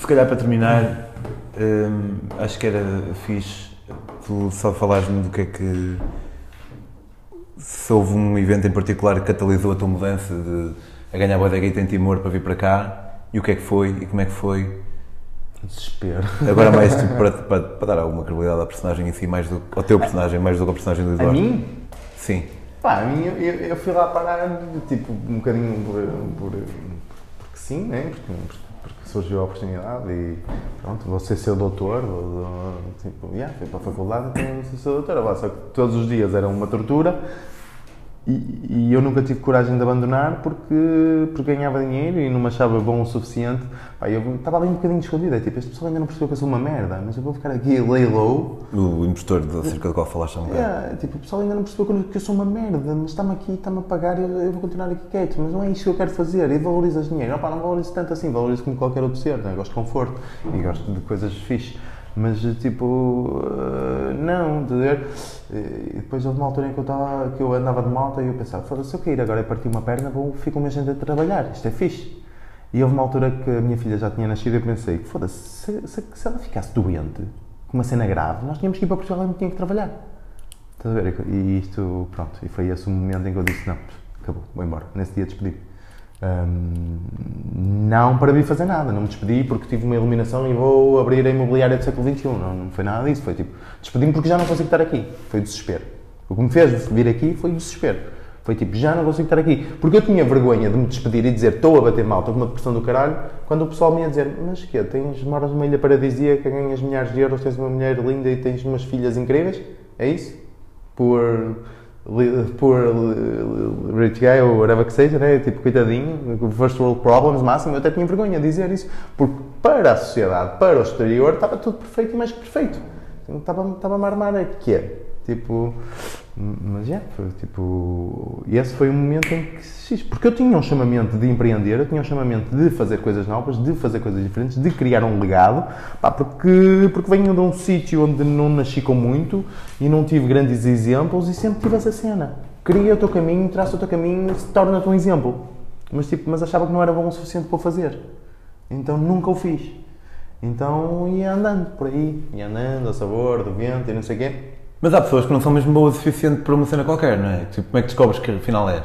se calhar para terminar, hum, acho que era fixe tu só falares-me do que é que. Se houve um evento em particular que catalisou a tua mudança de a ganhar boa da guita em Timor para vir para cá e o que é que foi e como é que foi. Desespero. Agora mais tipo, para, para, para dar alguma credibilidade à personagem em si, mais do, ao teu personagem, mais do que ao personagem do A Eduardo. mim? Sim. Pá, a mim, eu, eu- eu fui lá parar, tipo, um bocadinho por, por- porque sim, né? Porque, porque surgiu a oportunidade e pronto, vou ser seu doutor, vou, vou- tipo, yeah, fui para a faculdade, então vou ser seu doutor. Só que todos os dias era uma tortura e, e eu nunca tive coragem de abandonar porque, porque ganhava dinheiro e não me achava bom o suficiente. Pá, eu estava ali um bocadinho escondido, é tipo, este pessoal ainda não percebeu que eu sou uma merda, mas eu vou ficar aqui lay low O impostor acerca do qual falaste há um bocado. Yeah, tipo, o pessoal ainda não percebeu que eu- eu sou uma merda, mas está-me aqui, está-me a pagar e eu, eu vou continuar aqui quieto, mas não é isso que eu quero fazer. E valorizas dinheiro. Opa, não valorizo tanto assim, valorizo como qualquer outro ser, né? gosto de conforto e gosto de coisas fixe. Mas tipo, eh, não, de ver. E depois houve uma altura em que eu, estava, que eu andava de moto e eu pensava, foda-se, se eu cair agora e partir uma perna, vou, fico um sem ter de trabalhar, isto é fixe. E houve uma altura que a minha filha já tinha nascido e eu pensei, foda-se, se, se, se ela ficasse doente, com uma cena grave, nós tínhamos que ir para Portugal e não tinha que trabalhar. Estás a ver? E isto, pronto, e foi esse o momento em que eu disse: não, acabou, vou embora. Nesse dia despedi. Não para vir fazer nada, não me despedi porque tive uma iluminação e vou abrir a imobiliária do século XXI. Não, não foi nada disso, foi tipo, despedi-me porque já não consigo estar aqui. Foi desespero. O que me fez vir aqui foi o desespero. Foi tipo, já não consigo estar aqui. Porque eu tinha vergonha de me despedir e dizer estou a bater mal, estou com uma depressão do caralho, quando o pessoal me ia dizer, mas que Tens, moras numa ilha paradisíaca, ganhas milhares de euros, tens uma mulher linda e tens umas filhas incríveis? É isso? Por, li- rich guy ou whatever que seja, né? tipo, coitadinho, first world problems máximo, eu até tinha vergonha de dizer isso, porque para a sociedade, para o exterior, estava tudo perfeito e mais que perfeito. Estava- Estava-me a armar a quê? Tipo, mas já, foi tipo. E esse foi o momento em que. Porque eu tinha um chamamento de empreender, eu tinha um chamamento de fazer coisas novas, de fazer coisas diferentes, de criar um legado, pá, porque, porque venho de um sítio onde não nasci com muito e não tive grandes exemplos e sempre tive essa cena. Cria o teu caminho, traça o teu caminho, torna-te um exemplo. Mas, tipo, mas achava que não era bom o suficiente para o fazer. Então nunca o fiz. Então ia andando por aí, ia andando ao sabor do vento e não sei o quê. Mas há pessoas que não são mesmo boas o suficiente para uma cena qualquer, não é? Tipo, como é que descobres que afinal és?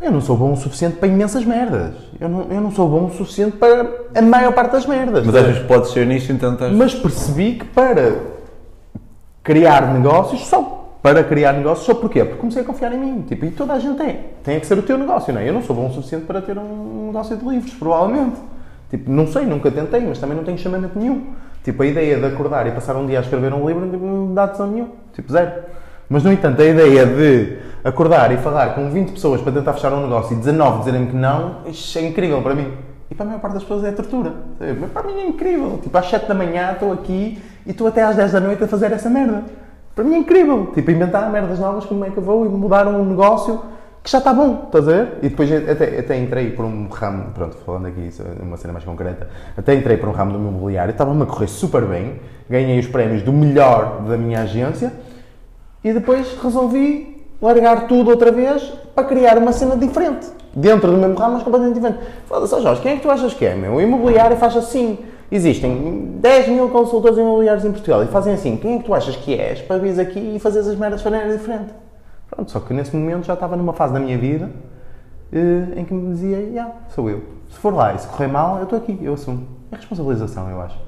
Eu não sou bom o suficiente para imensas merdas. Eu não, eu não sou bom o suficiente para a maior parte das merdas. Mas às vezes podes ser nisto, então estás. Mas percebi que para criar negócios, só para criar negócios, só porquê? Porque comecei a confiar em mim. Tipo, e toda a gente tem. Tem que ser o teu negócio, não é? Eu não sou bom o suficiente para ter um negócio de livros, provavelmente. Tipo, não sei, nunca tentei, mas também não tenho chamamento nenhum. Tipo, a ideia de acordar e passar um dia a escrever um livro tipo, não dá tesão nenhum. Tipo, zero. Mas, no entanto, a ideia de acordar e falar com 20 pessoas para tentar fechar um negócio e 19 dizerem que não, isso é incrível para mim. E para a maior parte das pessoas é tortura. Mas para mim é incrível. Tipo, às 7 da manhã estou aqui e estou até às 10 da noite a fazer essa merda. Para mim é incrível. Tipo, inventar merdas novas, como é que eu vou e mudar um negócio que já está bom, estás a ver? E depois até, até entrei por um ramo, pronto, falando aqui uma cena mais concreta, até entrei por um ramo do meu imobiliário, estava-me a correr super bem, ganhei os prémios do melhor da minha agência e depois resolvi largar tudo outra vez para criar uma cena diferente. Dentro do mesmo ramo, mas completamente diferente. Foda-se, Jorge, quem é que tu achas que é, meu? O imobiliário faz assim. Existem 10 mil consultores imobiliários em Portugal e fazem assim. Quem é que tu achas que és para vir aqui e fazer as merdas de maneira diferente? Pronto, só que nesse momento já estava numa fase da minha vida eh, em que me dizia, yeah, sou eu. Se for lá e se correr mal, eu estou aqui, eu assumo. É responsabilização, eu acho.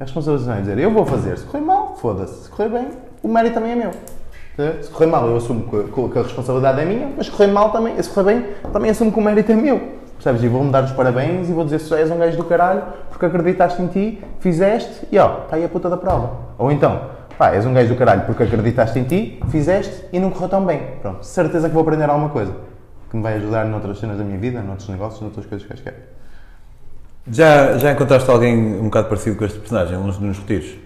É responsabilização, é dizer, eu vou fazer. Se correr mal, foda-se. Se correr bem, o mérito também é meu. Se correr mal, eu assumo que a responsabilidade é minha, mas se correr mal também, se correr bem, também assumo que o mérito é meu. Percebes? E vou-me dar os parabéns e vou dizer se és um gajo do caralho porque acreditaste em ti, fizeste e ó, está aí a puta da prova. Ou então, pá, és um gajo do caralho porque acreditaste em ti, fizeste e não correu tão bem. Pronto, certeza que vou aprender alguma coisa que me vai ajudar noutras cenas da minha vida, noutros negócios, noutras coisas que quero. Já, já encontraste alguém um bocado parecido com este personagem, uns nos retiros?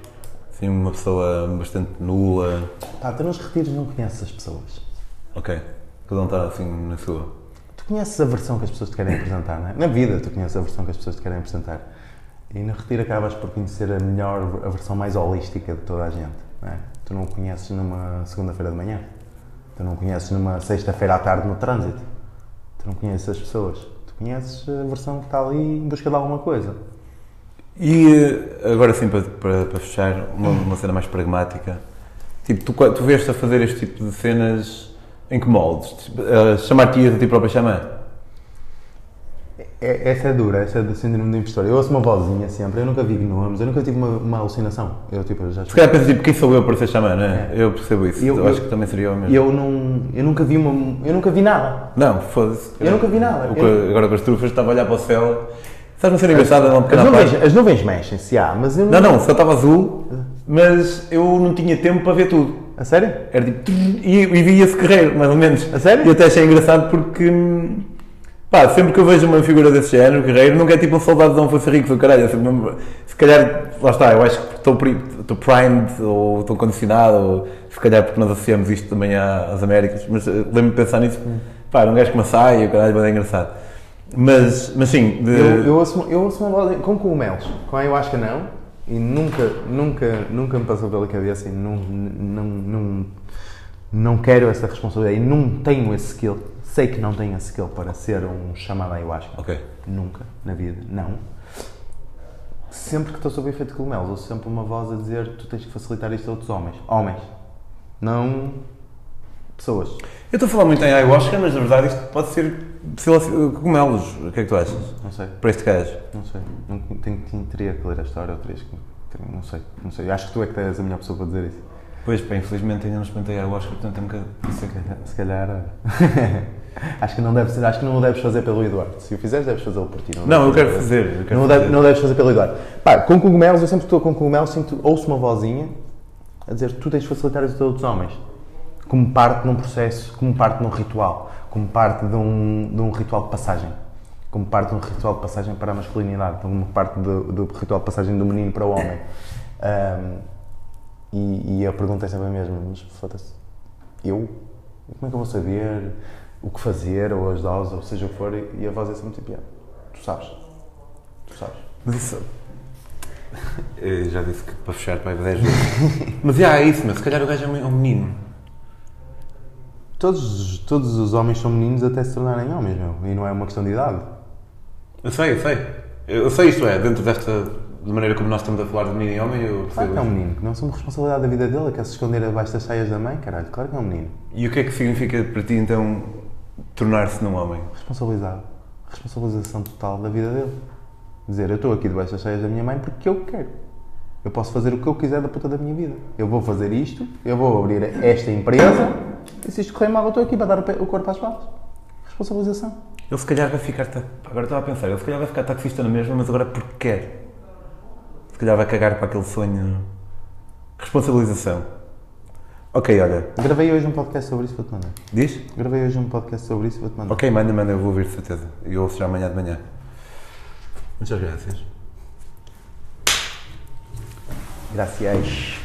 Assim, uma pessoa bastante nula. Pá, tu nos retiros não conheces as pessoas. Ok. Cada um está assim na sua. Tu conheces a versão que as pessoas te querem apresentar, não é? Na vida tu conheces a versão que as pessoas te querem apresentar. E no retiro acabas por conhecer a melhor, a versão mais holística de toda a gente. Não é? Tu não conheces numa segunda-feira de manhã. Tu não conheces numa sexta-feira à tarde no trânsito. Tu não conheces as pessoas. Tu conheces a versão que está ali em busca de alguma coisa. E eh, agora sim, para, para, para fechar, uma, uma, cena mais pragmática. Tipo, tu, tu vês-te a fazer este tipo de cenas em que moldes? Tipo, Chamar-te a ti própria chamar? É, essa é dura, essa é do síndrome do impostor. Eu ouço uma vozinha sempre, eu nunca vi gnomes, eu nunca tive uma, uma alucinação. Eu, tipo, já Se calhar penso, tipo, quem sou eu para ser xamã, não é? Eu percebo isso. Eu, eu, acho que também seria o mesmo. Eu, não, eu nunca vi uma. Eu nunca vi nada. Não, foda-se. Eu, nunca vi nada. Agora com as trufas estava a olhar para o céu. Sabes uma cena engraçada? Uma as, nuvens, as nuvens mexem-se, há, mas eu não. Não, não, só estava azul, mas eu não tinha tempo para ver tudo. A sério? Era tipo. E, e via-se guerreiro, mais ou menos. A sério? E até achei engraçado porque Pá, sempre que eu vejo uma figura desse género, guerreiro, nunca é tipo um soldado não fosse rico do caralho. É sempre, se calhar, lá está, eu acho que estou, estou primed ou estou condicionado, ou se calhar porque nós associamos isto também às Américas, mas eh, lembro-me de pensar nisso. Pá, era um gajo com uma saia, o caralho, é engraçado. Mas, mas sim. De... Eu, eu, ouço, eu ouço uma voz com cogumelos, com a ayahuasca não, e nunca, nunca, nunca me passou pela cabeça e não, não, não, não quero essa responsabilidade e não tenho esse skill sei que não tenho a skill para ser um chamado ayahuasca. Ok. Nunca, na vida, não. Sempre que estou sob efeito de cogumelos, ouço sempre uma voz a dizer tu tens que facilitar isto a outros homens. Homens. Não pessoas. Eu estou a falar muito em ayahuasca, mas na verdade isto pode ser cogumelos. O que é que tu achas? Não sei. Para este gajo? Não sei. Não, tenho, teria que ler a história ou que. Não sei. Não sei. Acho que tu é que tens a melhor pessoa para dizer isso. Pois, pá, infelizmente ainda não experimentei ayahuasca, portanto é um bocado. Se calhar. Acho que não deve ser, acho que não o deves fazer pelo Eduardo. Se o fizeres, deves fazê-lo por ti. Não, não eu quero fazer. Eu quero não, fazer. Deve, não deves fazer pelo Eduardo. Pá, com cogumelos, eu sempre estou com cogumelos, sinto, ouço uma vozinha a dizer tu tens de facilitar isso a todos os homens. Como parte de um processo, como parte de um ritual, como parte de um, de um ritual de passagem. Como parte de um ritual de passagem para a masculinidade, como parte do, do ritual de passagem do menino para o homem. Um, e, e a pergunta é sempre a mesma, mas foda-se, eu? Como é que eu vou saber? O que fazer, ou as doses, ou seja o que for, e a voz é sempre tipo, tu sabes, tu sabes. Mas isso. Eu já disse que para fechar para 10 vezes. mas já é isso, mas se calhar o gajo é um menino. Todos, todos os homens são meninos até se tornarem homens, meu. E não é uma questão de idade. Eu sei, eu sei. Eu sei isto é, dentro desta de maneira como nós estamos a falar de menino e homem, eu Claro que é um menino, que não somos responsabilidade da vida dele, quer se esconder abaixo das saias da mãe, caralho, claro que é um menino. E o que é que significa para ti então tornar-se num homem? Responsabilizado. Responsabilização total da vida dele. Dizer, eu estou aqui debaixo das cheias da minha mãe porque eu quero. Eu posso fazer o que eu quiser da puta da minha vida. Eu vou fazer isto, eu vou abrir esta empresa e se isto correr mal, eu estou aqui para dar o corpo às balas. Responsabilização. Ele se calhar vai ficar. Agora estava a pensar, ele se calhar vai ficar taxista na mesma, mas agora porque quer. Se calhar vai cagar para aquele sonho. Responsabilização. Ok, olha, Gravei hoje um podcast sobre isso, vou-te mandar. diz? Gravei hoje um podcast sobre isso, vou-te mandar. Ok, manda, manda, eu vou ouvir de certeza. E ouço já amanhã de manhã. Muitas graças. Gracias.